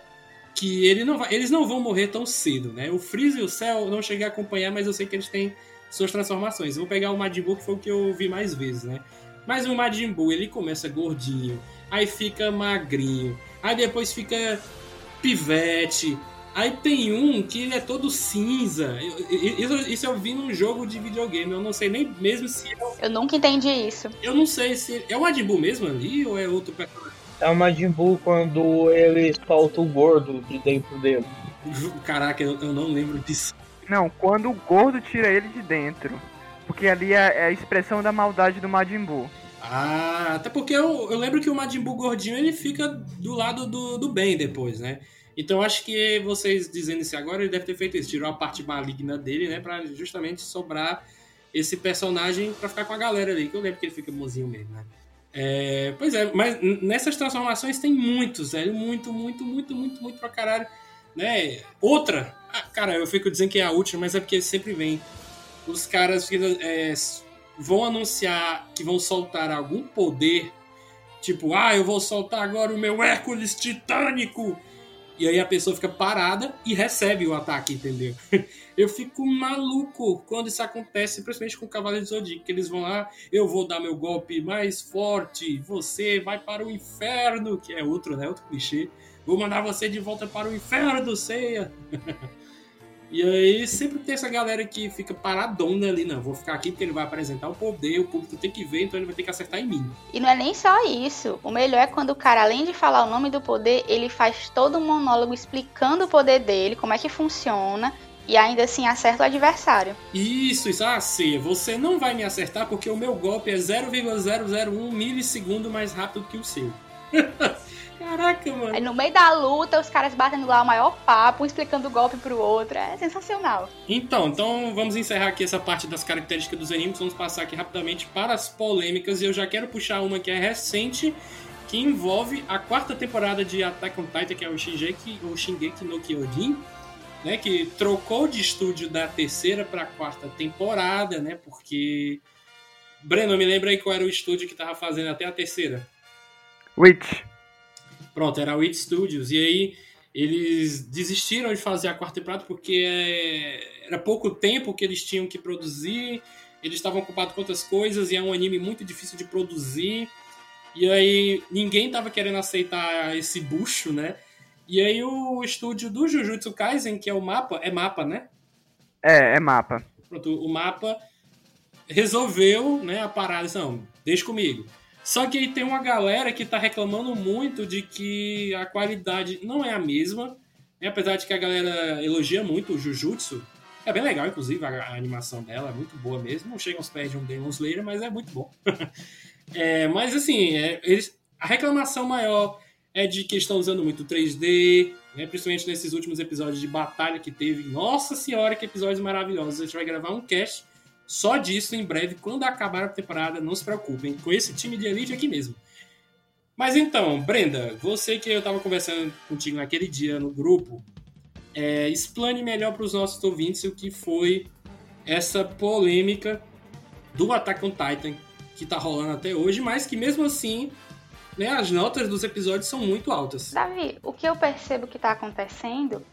que ele não vai, eles não vão morrer tão cedo, né? O Freeza e o Cell não cheguei a acompanhar, mas eu sei que eles têm suas transformações. Eu vou pegar o Majin Buu, que foi o que eu vi mais vezes, né? Mas o Majin Buu, ele começa gordinho, aí fica magrinho, aí depois fica pivete, aí tem um que ele é todo cinza. Isso, isso eu vi num jogo de videogame, eu não sei nem mesmo se... Eu, é eu nunca entendi isso. Eu não sei se... É o Majin Buu mesmo ali ou é outro personagem? É o Majin Buu quando ele solta o gordo de dentro dele. Caraca, eu, eu não lembro disso. Não, quando o gordo tira ele de dentro. Porque ali é, é a expressão da maldade do Majin Buu. Ah, até porque eu, eu lembro que o Majin Buu gordinho ele fica do lado do, do bem depois, né? Então acho que vocês dizendo isso agora, ele deve ter feito isso, tirou a parte maligna dele, né? Pra justamente sobrar esse personagem pra ficar com a galera ali, que eu lembro que ele fica mozinho mesmo, né? É, pois é, mas nessas transformações tem muitos, velho. Muito, muito, muito, muito, muito pra caralho. Né? Outra, cara, eu fico dizendo que é a última, mas é porque sempre vem. Os caras é, vão anunciar que vão soltar algum poder, tipo, ah, eu vou soltar agora o meu Hércules titânico. E aí a pessoa fica parada e recebe o ataque, entendeu? *laughs* Eu fico maluco quando isso acontece, principalmente com o Cavaleiro de Zodíaco, que eles vão lá, eu vou dar meu golpe mais forte, você vai para o inferno, que é outro, né? Outro clichê. Vou mandar você de volta para o inferno, ceia. *laughs* E aí sempre tem essa galera que fica paradona ali, não, vou ficar aqui porque ele vai apresentar o poder, o público tem que ver, então ele vai ter que acertar em mim. E não é nem só isso. O melhor é quando o cara, além de falar o nome do poder, ele faz todo um monólogo explicando o poder dele, como é que funciona, e ainda assim acerta o adversário. Isso, isso. Ah, sim, você não vai me acertar porque o meu golpe é 0,001 milissegundo mais rápido que o seu. *laughs* Caraca, mano. Aí no meio da luta, os caras batendo lá o maior papo, um explicando o golpe pro outro. É sensacional. Então, então vamos encerrar aqui essa parte das características dos animes. Vamos passar aqui rapidamente para as polêmicas. E eu já quero puxar uma que é recente, que envolve a quarta temporada de Attack on Titan, que é o Shingeki, o Shingeki no Kyojin. Né, que trocou de estúdio da terceira para a quarta temporada, né? Porque Breno, me lembra aí qual era o estúdio que tava fazendo até a terceira? Witch. Pronto, era a Witch Studios. E aí eles desistiram de fazer a quarta temporada porque é, era pouco tempo que eles tinham que produzir, eles estavam ocupados com outras coisas e é um anime muito difícil de produzir. E aí ninguém estava querendo aceitar esse bucho, né? E aí o estúdio do Jujutsu Kaisen, que é o Mapa, é Mapa, né? É, é Mapa. Pronto, o Mapa resolveu, né, a parada, não, deixa comigo. Só que aí tem uma galera que tá reclamando muito de que a qualidade não é a mesma. Né? Apesar de que a galera elogia muito o Jujutsu. É bem legal, inclusive, a, a animação dela é muito boa mesmo. Não chega aos pés de um Demon Slayer, mas é muito bom. *laughs* é, mas assim, é, eles, a reclamação maior é de que estão usando muito 3D, né? principalmente nesses últimos episódios de batalha que teve. Nossa senhora, que episódios maravilhosos. A gente vai gravar um cast só disso em breve, quando acabar a temporada, não se preocupem, com esse time de elite aqui mesmo. Mas então, Brenda, você que eu estava conversando contigo naquele dia no grupo, é, explane melhor para os nossos ouvintes o que foi essa polêmica do Attack on Titan que está rolando até hoje, mas que mesmo assim né, as notas dos episódios são muito altas. Davi, o que eu percebo que está acontecendo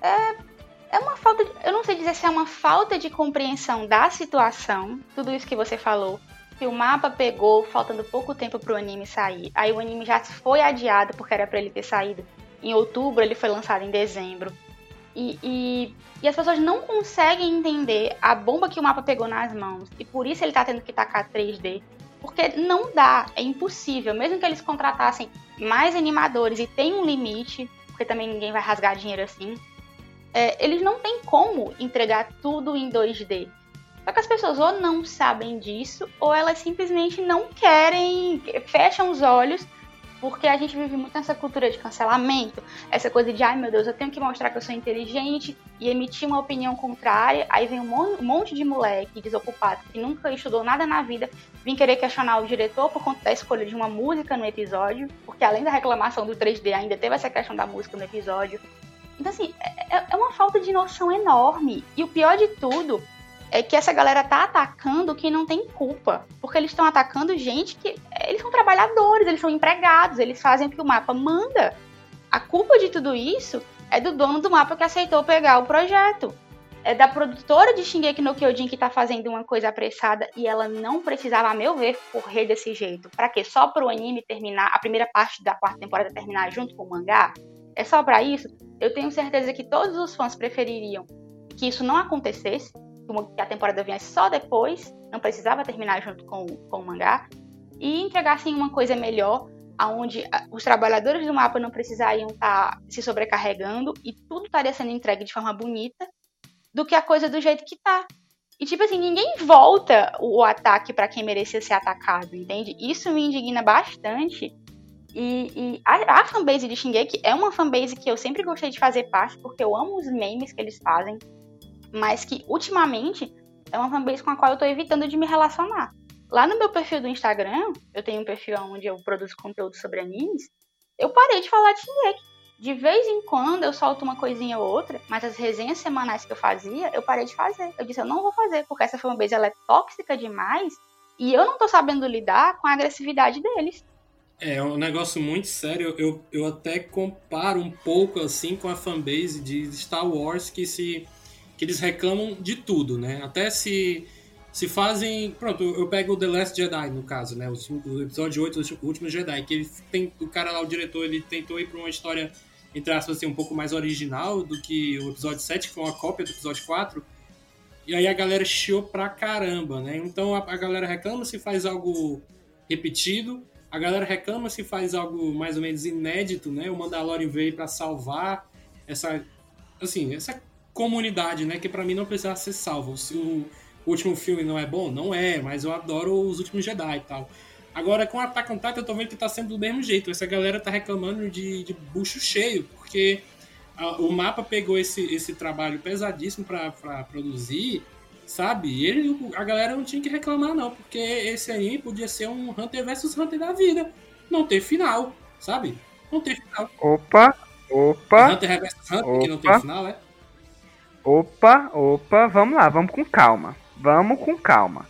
é é uma falta, de, eu não sei dizer se é uma falta de compreensão da situação, tudo isso que você falou, que o mapa pegou faltando pouco tempo para o anime sair. Aí o anime já foi adiado porque era para ele ter saído em outubro, ele foi lançado em dezembro. E, e, e, as pessoas não conseguem entender a bomba que o mapa pegou nas mãos. E por isso ele tá tendo que tacar 3D. Porque não dá, é impossível. Mesmo que eles contratassem mais animadores e tem um limite, porque também ninguém vai rasgar dinheiro assim é, eles não têm como entregar tudo em 2D. Só que as pessoas ou não sabem disso, ou elas simplesmente não querem, fecham os olhos, porque a gente vive muito nessa cultura de cancelamento, essa coisa de, ai meu Deus, eu tenho que mostrar que eu sou inteligente e emitir uma opinião contrária. Aí vem um monte de moleque desocupado que nunca estudou nada na vida, vim querer questionar o diretor por conta da escolha de uma música no episódio, porque além da reclamação do 3D, ainda teve essa questão da música no episódio. Então, assim, é, é, é uma falta de noção enorme. E o pior de tudo é que essa galera tá atacando quem não tem culpa. Porque eles estão atacando gente que. Eles são trabalhadores, eles são empregados, eles fazem o que o mapa manda. A culpa de tudo isso é do dono do mapa que aceitou pegar o projeto. É da produtora de Shingeki no Kyojin que tá fazendo uma coisa apressada e ela não precisava, a meu ver, correr desse jeito. Para quê? Só pro anime terminar, a primeira parte da quarta temporada terminar junto com o mangá? É só para isso? Eu tenho certeza que todos os fãs prefeririam que isso não acontecesse, que a temporada viesse só depois, não precisava terminar junto com, com o mangá, e entregassem uma coisa melhor, onde os trabalhadores do mapa não precisariam estar tá se sobrecarregando e tudo estaria sendo entregue de forma bonita, do que a coisa do jeito que tá. E tipo assim, ninguém volta o ataque para quem merecia ser atacado, entende? Isso me indigna bastante e, e a, a, fanbase de Shingeki é uma fanbase que eu sempre gostei de fazer parte, porque eu amo os memes que eles fazem, mas que ultimamente é uma fanbase com a qual eu tô evitando de me relacionar. Lá no meu perfil do Instagram, eu tenho um perfil onde eu produzo conteúdo sobre animes, eu parei de falar de Shingeki. De vez em quando eu solto uma coisinha ou outra, mas as resenhas semanais que eu fazia, eu parei de fazer. Eu disse, eu não vou fazer, porque essa fanbase ela é tóxica demais e eu não tô sabendo lidar com a agressividade deles. É um negócio muito sério. Eu, eu até comparo um pouco assim com a fanbase de Star Wars que se que eles reclamam de tudo, né? Até se se fazem, pronto, eu pego o The Last Jedi no caso, né? O, o episódio 8, o último Jedi, que ele tem o cara lá, o diretor, ele tentou ir para uma história entre aspas, assim, um pouco mais original do que o episódio 7, que foi uma cópia do episódio 4. E aí a galera chiou pra caramba, né? Então a, a galera reclama se faz algo repetido, a galera reclama se faz algo mais ou menos inédito, né? O Mandalorian veio para salvar essa, assim, essa comunidade, né? Que para mim não precisava ser salvo. Se o último filme não é bom, não é, mas eu adoro os últimos Jedi e tal. Agora, com Attack on Titan, eu tô vendo que tá sendo do mesmo jeito. Essa galera tá reclamando de, de bucho cheio, porque a, o mapa pegou esse, esse trabalho pesadíssimo para produzir Sabe? Ele, a galera não tinha que reclamar, não, porque esse aí podia ser um Hunter versus Hunter da vida. Não ter final, sabe? Não ter final. Opa, opa. Hunter versus Hunter opa, que não tem final, é? Opa, opa, vamos lá, vamos com calma. Vamos com calma.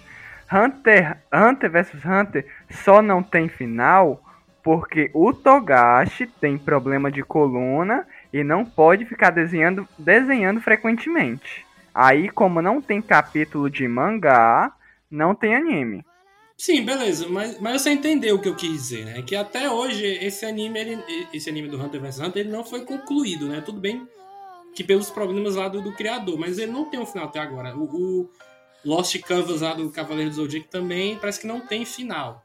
Hunter, Hunter versus Hunter só não tem final porque o Togashi tem problema de coluna e não pode ficar desenhando, desenhando frequentemente. Aí, como não tem capítulo de mangá, não tem anime. Sim, beleza, mas, mas você entendeu o que eu quis dizer, né? Que até hoje esse anime, ele, esse anime do Hunter vs Hunter, ele não foi concluído, né? Tudo bem que pelos problemas lá do, do criador, mas ele não tem um final até agora. O, o Lost Canvas lá do Cavaleiro do Zodiac também parece que não tem final.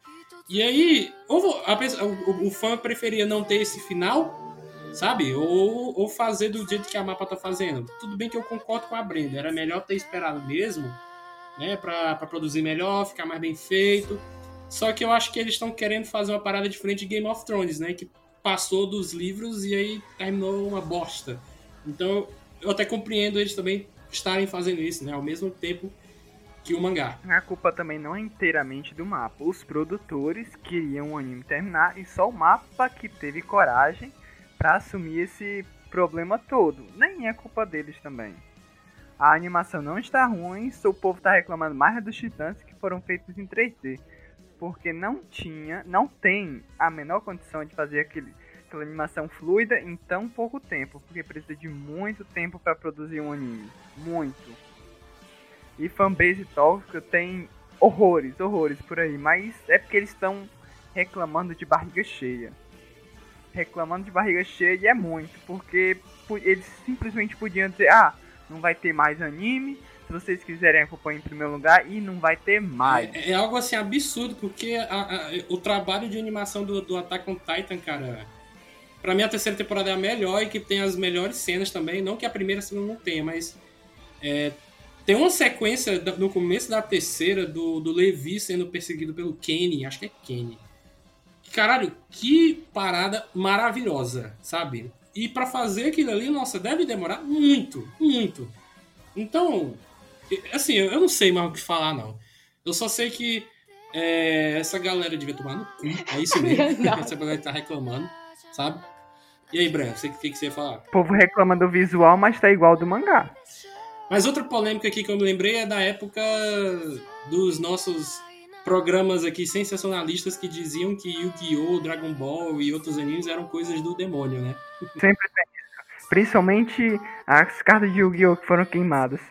E aí, ou a, o, o fã preferia não ter esse final, sabe? Ou, ou fazer do jeito que a mapa tá fazendo. Tudo bem que eu concordo com a Brenda, era melhor ter esperado mesmo, né, pra, pra produzir melhor, ficar mais bem feito. Só que eu acho que eles estão querendo fazer uma parada diferente de Game of Thrones, né, que passou dos livros e aí terminou uma bosta. Então eu até compreendo eles também estarem fazendo isso, né, ao mesmo tempo que o mangá. A culpa também não é inteiramente do mapa. Os produtores queriam o anime terminar e só o mapa que teve coragem para assumir esse problema todo. Nem é culpa deles também. A animação não está ruim, o povo está reclamando mais dos Titãs que foram feitos em 3D, porque não tinha, não tem a menor condição de fazer aquele, aquela animação fluida em tão pouco tempo, porque precisa de muito tempo para produzir um anime, muito. E fanbase tóxica tem horrores, horrores por aí, mas é porque eles estão reclamando de barriga cheia reclamando de barriga cheia e é muito, porque eles simplesmente podiam dizer, ah, não vai ter mais anime, se vocês quiserem acompanhar em primeiro lugar e não vai ter mais. É, é algo assim absurdo, porque a, a, o trabalho de animação do, do Attack on Titan, cara, pra mim a terceira temporada é a melhor e que tem as melhores cenas também, não que a primeira a segunda não tenha, mas é, tem uma sequência no começo da terceira do, do Levi sendo perseguido pelo Kenny, acho que é Kenny Caralho, que parada maravilhosa, sabe? E para fazer aquilo ali, nossa, deve demorar muito, muito. Então, assim, eu não sei mais o que falar, não. Eu só sei que é, essa galera devia tomar no cu. É isso mesmo. *laughs* essa galera tá reclamando, sabe? E aí, Bran, o que, que você ia falar? O povo reclama do visual, mas tá igual do mangá. Mas outra polêmica aqui que eu me lembrei é da época dos nossos programas aqui sensacionalistas que diziam que Yu-Gi-Oh!, Dragon Ball e outros animes eram coisas do demônio, né? *laughs* Sempre tem isso. Principalmente as cartas de Yu-Gi-Oh! que foram queimadas.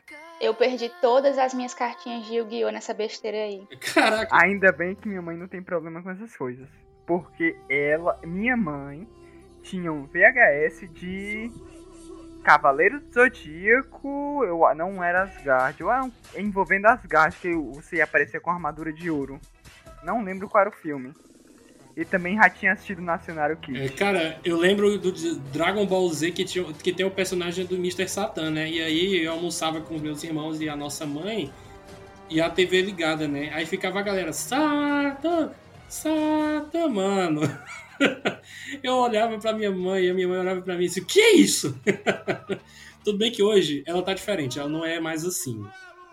Eu perdi todas as minhas cartinhas de Yu-Gi-Oh! nessa besteira aí. Caraca. Ainda bem que minha mãe não tem problema com essas coisas. Porque ela, minha mãe, tinha um VHS de Cavaleiro do Zodíaco, eu não era Asgard, eu um, envolvendo Asgard, que você ia aparecer com armadura de ouro. Não lembro qual era o filme. E também já tinha assistido Nacional Kid. É, cara, eu lembro do Dragon Ball Z que, tinha, que tem o personagem do Mr. Satan, né? E aí eu almoçava com meus irmãos e a nossa mãe e a TV ligada, né? Aí ficava a galera, Satan, Satan, mano. *laughs* *laughs* eu olhava pra minha mãe e a minha mãe olhava pra mim e disse: O que é isso? *laughs* Tudo bem que hoje ela tá diferente, ela não é mais assim,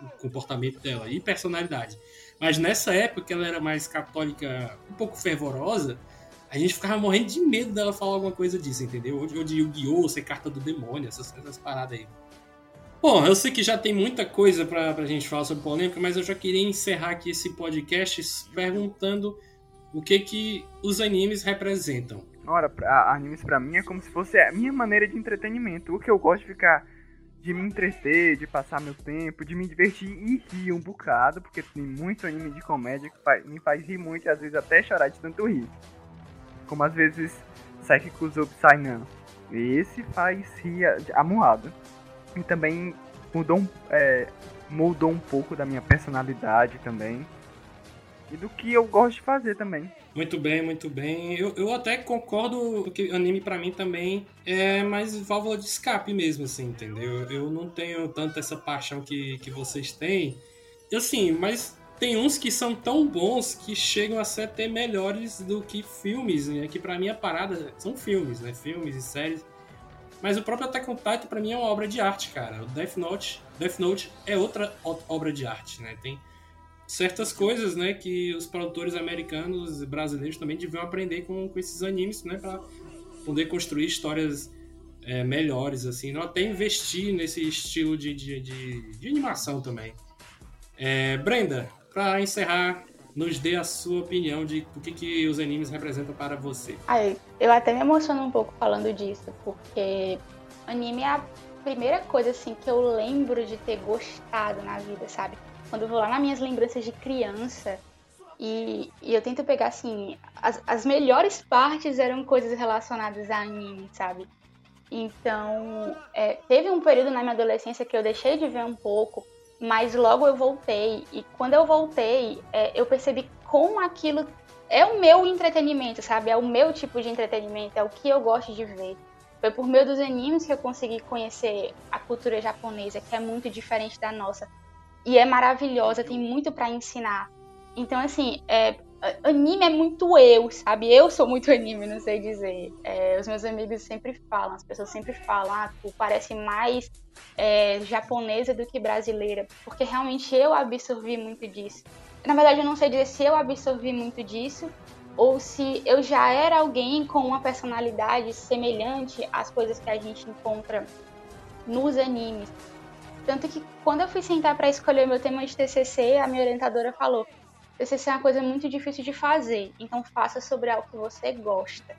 o comportamento dela e personalidade. Mas nessa época ela era mais católica, um pouco fervorosa, a gente ficava morrendo de medo dela falar alguma coisa disso, entendeu? Ou de Yu-Gi-Oh!, ser carta do demônio, essas, essas paradas aí. Bom, eu sei que já tem muita coisa pra, pra gente falar sobre polêmica, mas eu já queria encerrar aqui esse podcast perguntando o que que os animes representam. Ora, pra, animes pra mim é como se fosse a minha maneira de entretenimento. O que eu gosto de ficar de me entreter, de passar meu tempo, de me divertir e rir um bocado, porque tem muito anime de comédia que faz, me faz rir muito e às vezes até chorar de tanto rir. Como às vezes Saiki Kuzubi Sainan. Esse faz rir amuado. E também mudou, é, mudou um pouco da minha personalidade também. E do que eu gosto de fazer também. Muito bem, muito bem. Eu, eu até concordo que anime pra mim também é mais válvula de escape mesmo, assim, entendeu? Eu não tenho tanto essa paixão que, que vocês têm. Assim, mas tem uns que são tão bons que chegam a ser até melhores do que filmes, né? Que pra mim a parada são filmes, né? Filmes e séries. Mas o próprio Attack on Titan pra mim é uma obra de arte, cara. O Death Note, Death Note é outra obra de arte, né? Tem certas coisas, né, que os produtores americanos e brasileiros também deviam aprender com, com esses animes, né, para poder construir histórias é, melhores, assim, não até investir nesse estilo de, de, de, de animação também. É, Brenda, para encerrar, nos dê a sua opinião de o que, que os animes representam para você. Ai, eu até me emociono um pouco falando disso, porque anime é a primeira coisa assim que eu lembro de ter gostado na vida, sabe? Quando eu vou lá nas minhas lembranças de criança e, e eu tento pegar assim, as, as melhores partes eram coisas relacionadas a anime, sabe? Então, é, teve um período na minha adolescência que eu deixei de ver um pouco, mas logo eu voltei. E quando eu voltei, é, eu percebi como aquilo é o meu entretenimento, sabe? É o meu tipo de entretenimento, é o que eu gosto de ver. Foi por meio dos animes que eu consegui conhecer a cultura japonesa, que é muito diferente da nossa. E é maravilhosa, tem muito pra ensinar. Então, assim, é, anime é muito eu, sabe? Eu sou muito *laughs* anime, não sei dizer. É, os meus amigos sempre falam, as pessoas sempre falam, ah, tu parece mais é, japonesa do que brasileira, porque realmente eu absorvi muito disso. Na verdade, eu não sei dizer se eu absorvi muito disso ou se eu já era alguém com uma personalidade semelhante às coisas que a gente encontra nos animes. Tanto que quando eu fui sentar para escolher o meu tema de TCC, a minha orientadora falou: TCC é uma coisa muito difícil de fazer, então faça sobre algo que você gosta.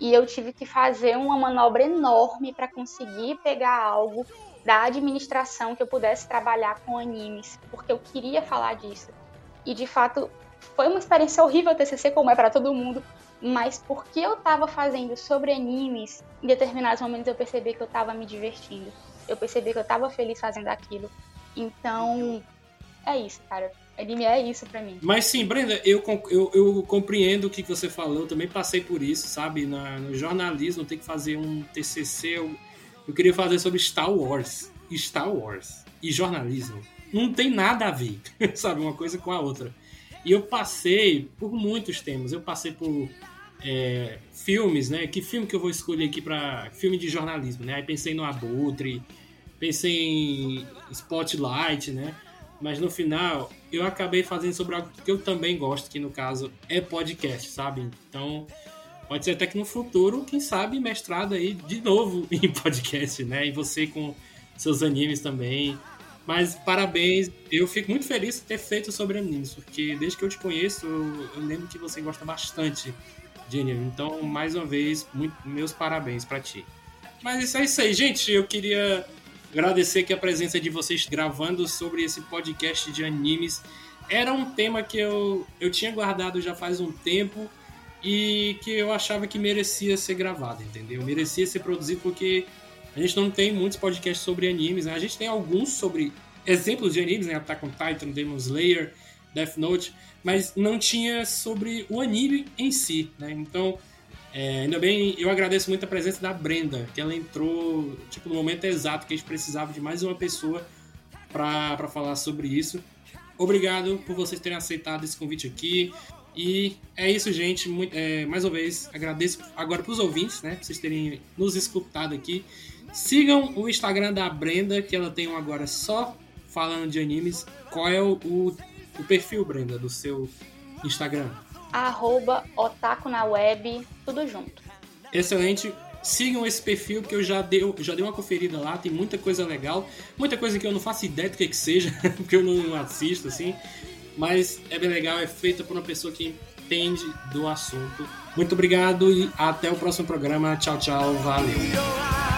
E eu tive que fazer uma manobra enorme para conseguir pegar algo da administração que eu pudesse trabalhar com animes, porque eu queria falar disso. E de fato, foi uma experiência horrível o TCC, como é para todo mundo, mas porque eu estava fazendo sobre animes, em determinados momentos eu percebi que eu estava me divertindo. Eu percebi que eu estava feliz fazendo aquilo. Então, é isso, cara. Anime é isso pra mim. Mas sim, Brenda, eu, eu, eu compreendo o que você falou, eu também passei por isso, sabe? Na- no jornalismo, tem que fazer um TCC. Eu, eu queria fazer sobre Star Wars. Star Wars e jornalismo. Não tem nada a ver, *laughs* sabe? Uma coisa com a outra. E eu passei por muitos temas. Eu passei por é, filmes, né? Que filme que eu vou escolher aqui para filme de jornalismo, né? Aí pensei no Abutre, pensei em Spotlight, né? Mas no final eu acabei fazendo sobre algo que eu também gosto, que no caso é podcast, sabe? Então pode ser até que no futuro, quem sabe, mestrado aí de novo *laughs* em podcast, né? E você com seus animes também. Mas parabéns, eu fico muito feliz de ter feito sobre animes, porque desde que eu te conheço, eu, eu lembro que você gosta bastante anime. Então, mais uma vez, muito- meus parabéns pra ti. Mas isso é isso aí, gente. Eu queria agradecer aqui a presença de vocês gravando sobre esse podcast de animes. Era um tema que eu, eu tinha guardado já faz um tempo e que eu achava que merecia ser gravado, entendeu? Merecia ser produzido porque a gente não tem muitos podcasts sobre animes, né? A gente tem alguns sobre exemplos de animes, né? Attack on Titan, Demon Slayer, Death Note, mas não tinha sobre o anime em si, né? Então, é, ainda bem, eu agradeço muito a presença da Brenda, que ela entrou tipo no momento exato que a gente precisava de mais uma pessoa para falar sobre isso. Obrigado por vocês terem aceitado esse convite aqui. E é isso, gente. Muito- é, mais uma vez, agradeço agora para os ouvintes, né? Por vocês terem nos escutado aqui. Sigam o Instagram da Brenda, que ela tem um agora só falando de animes. Qual é o, o, perfil, Brenda, do seu Instagram? Arroba otaku na web, tudo junto. Excelente. Sigam esse perfil que eu já dei, já dei uma conferida lá, tem muita coisa legal, muita coisa que eu não faço ideia do que, que seja, *laughs* porque eu não assisto, assim. Mas é bem legal, é feita por uma pessoa que entende do assunto. Muito obrigado e até o próximo programa. Tchau, tchau, valeu.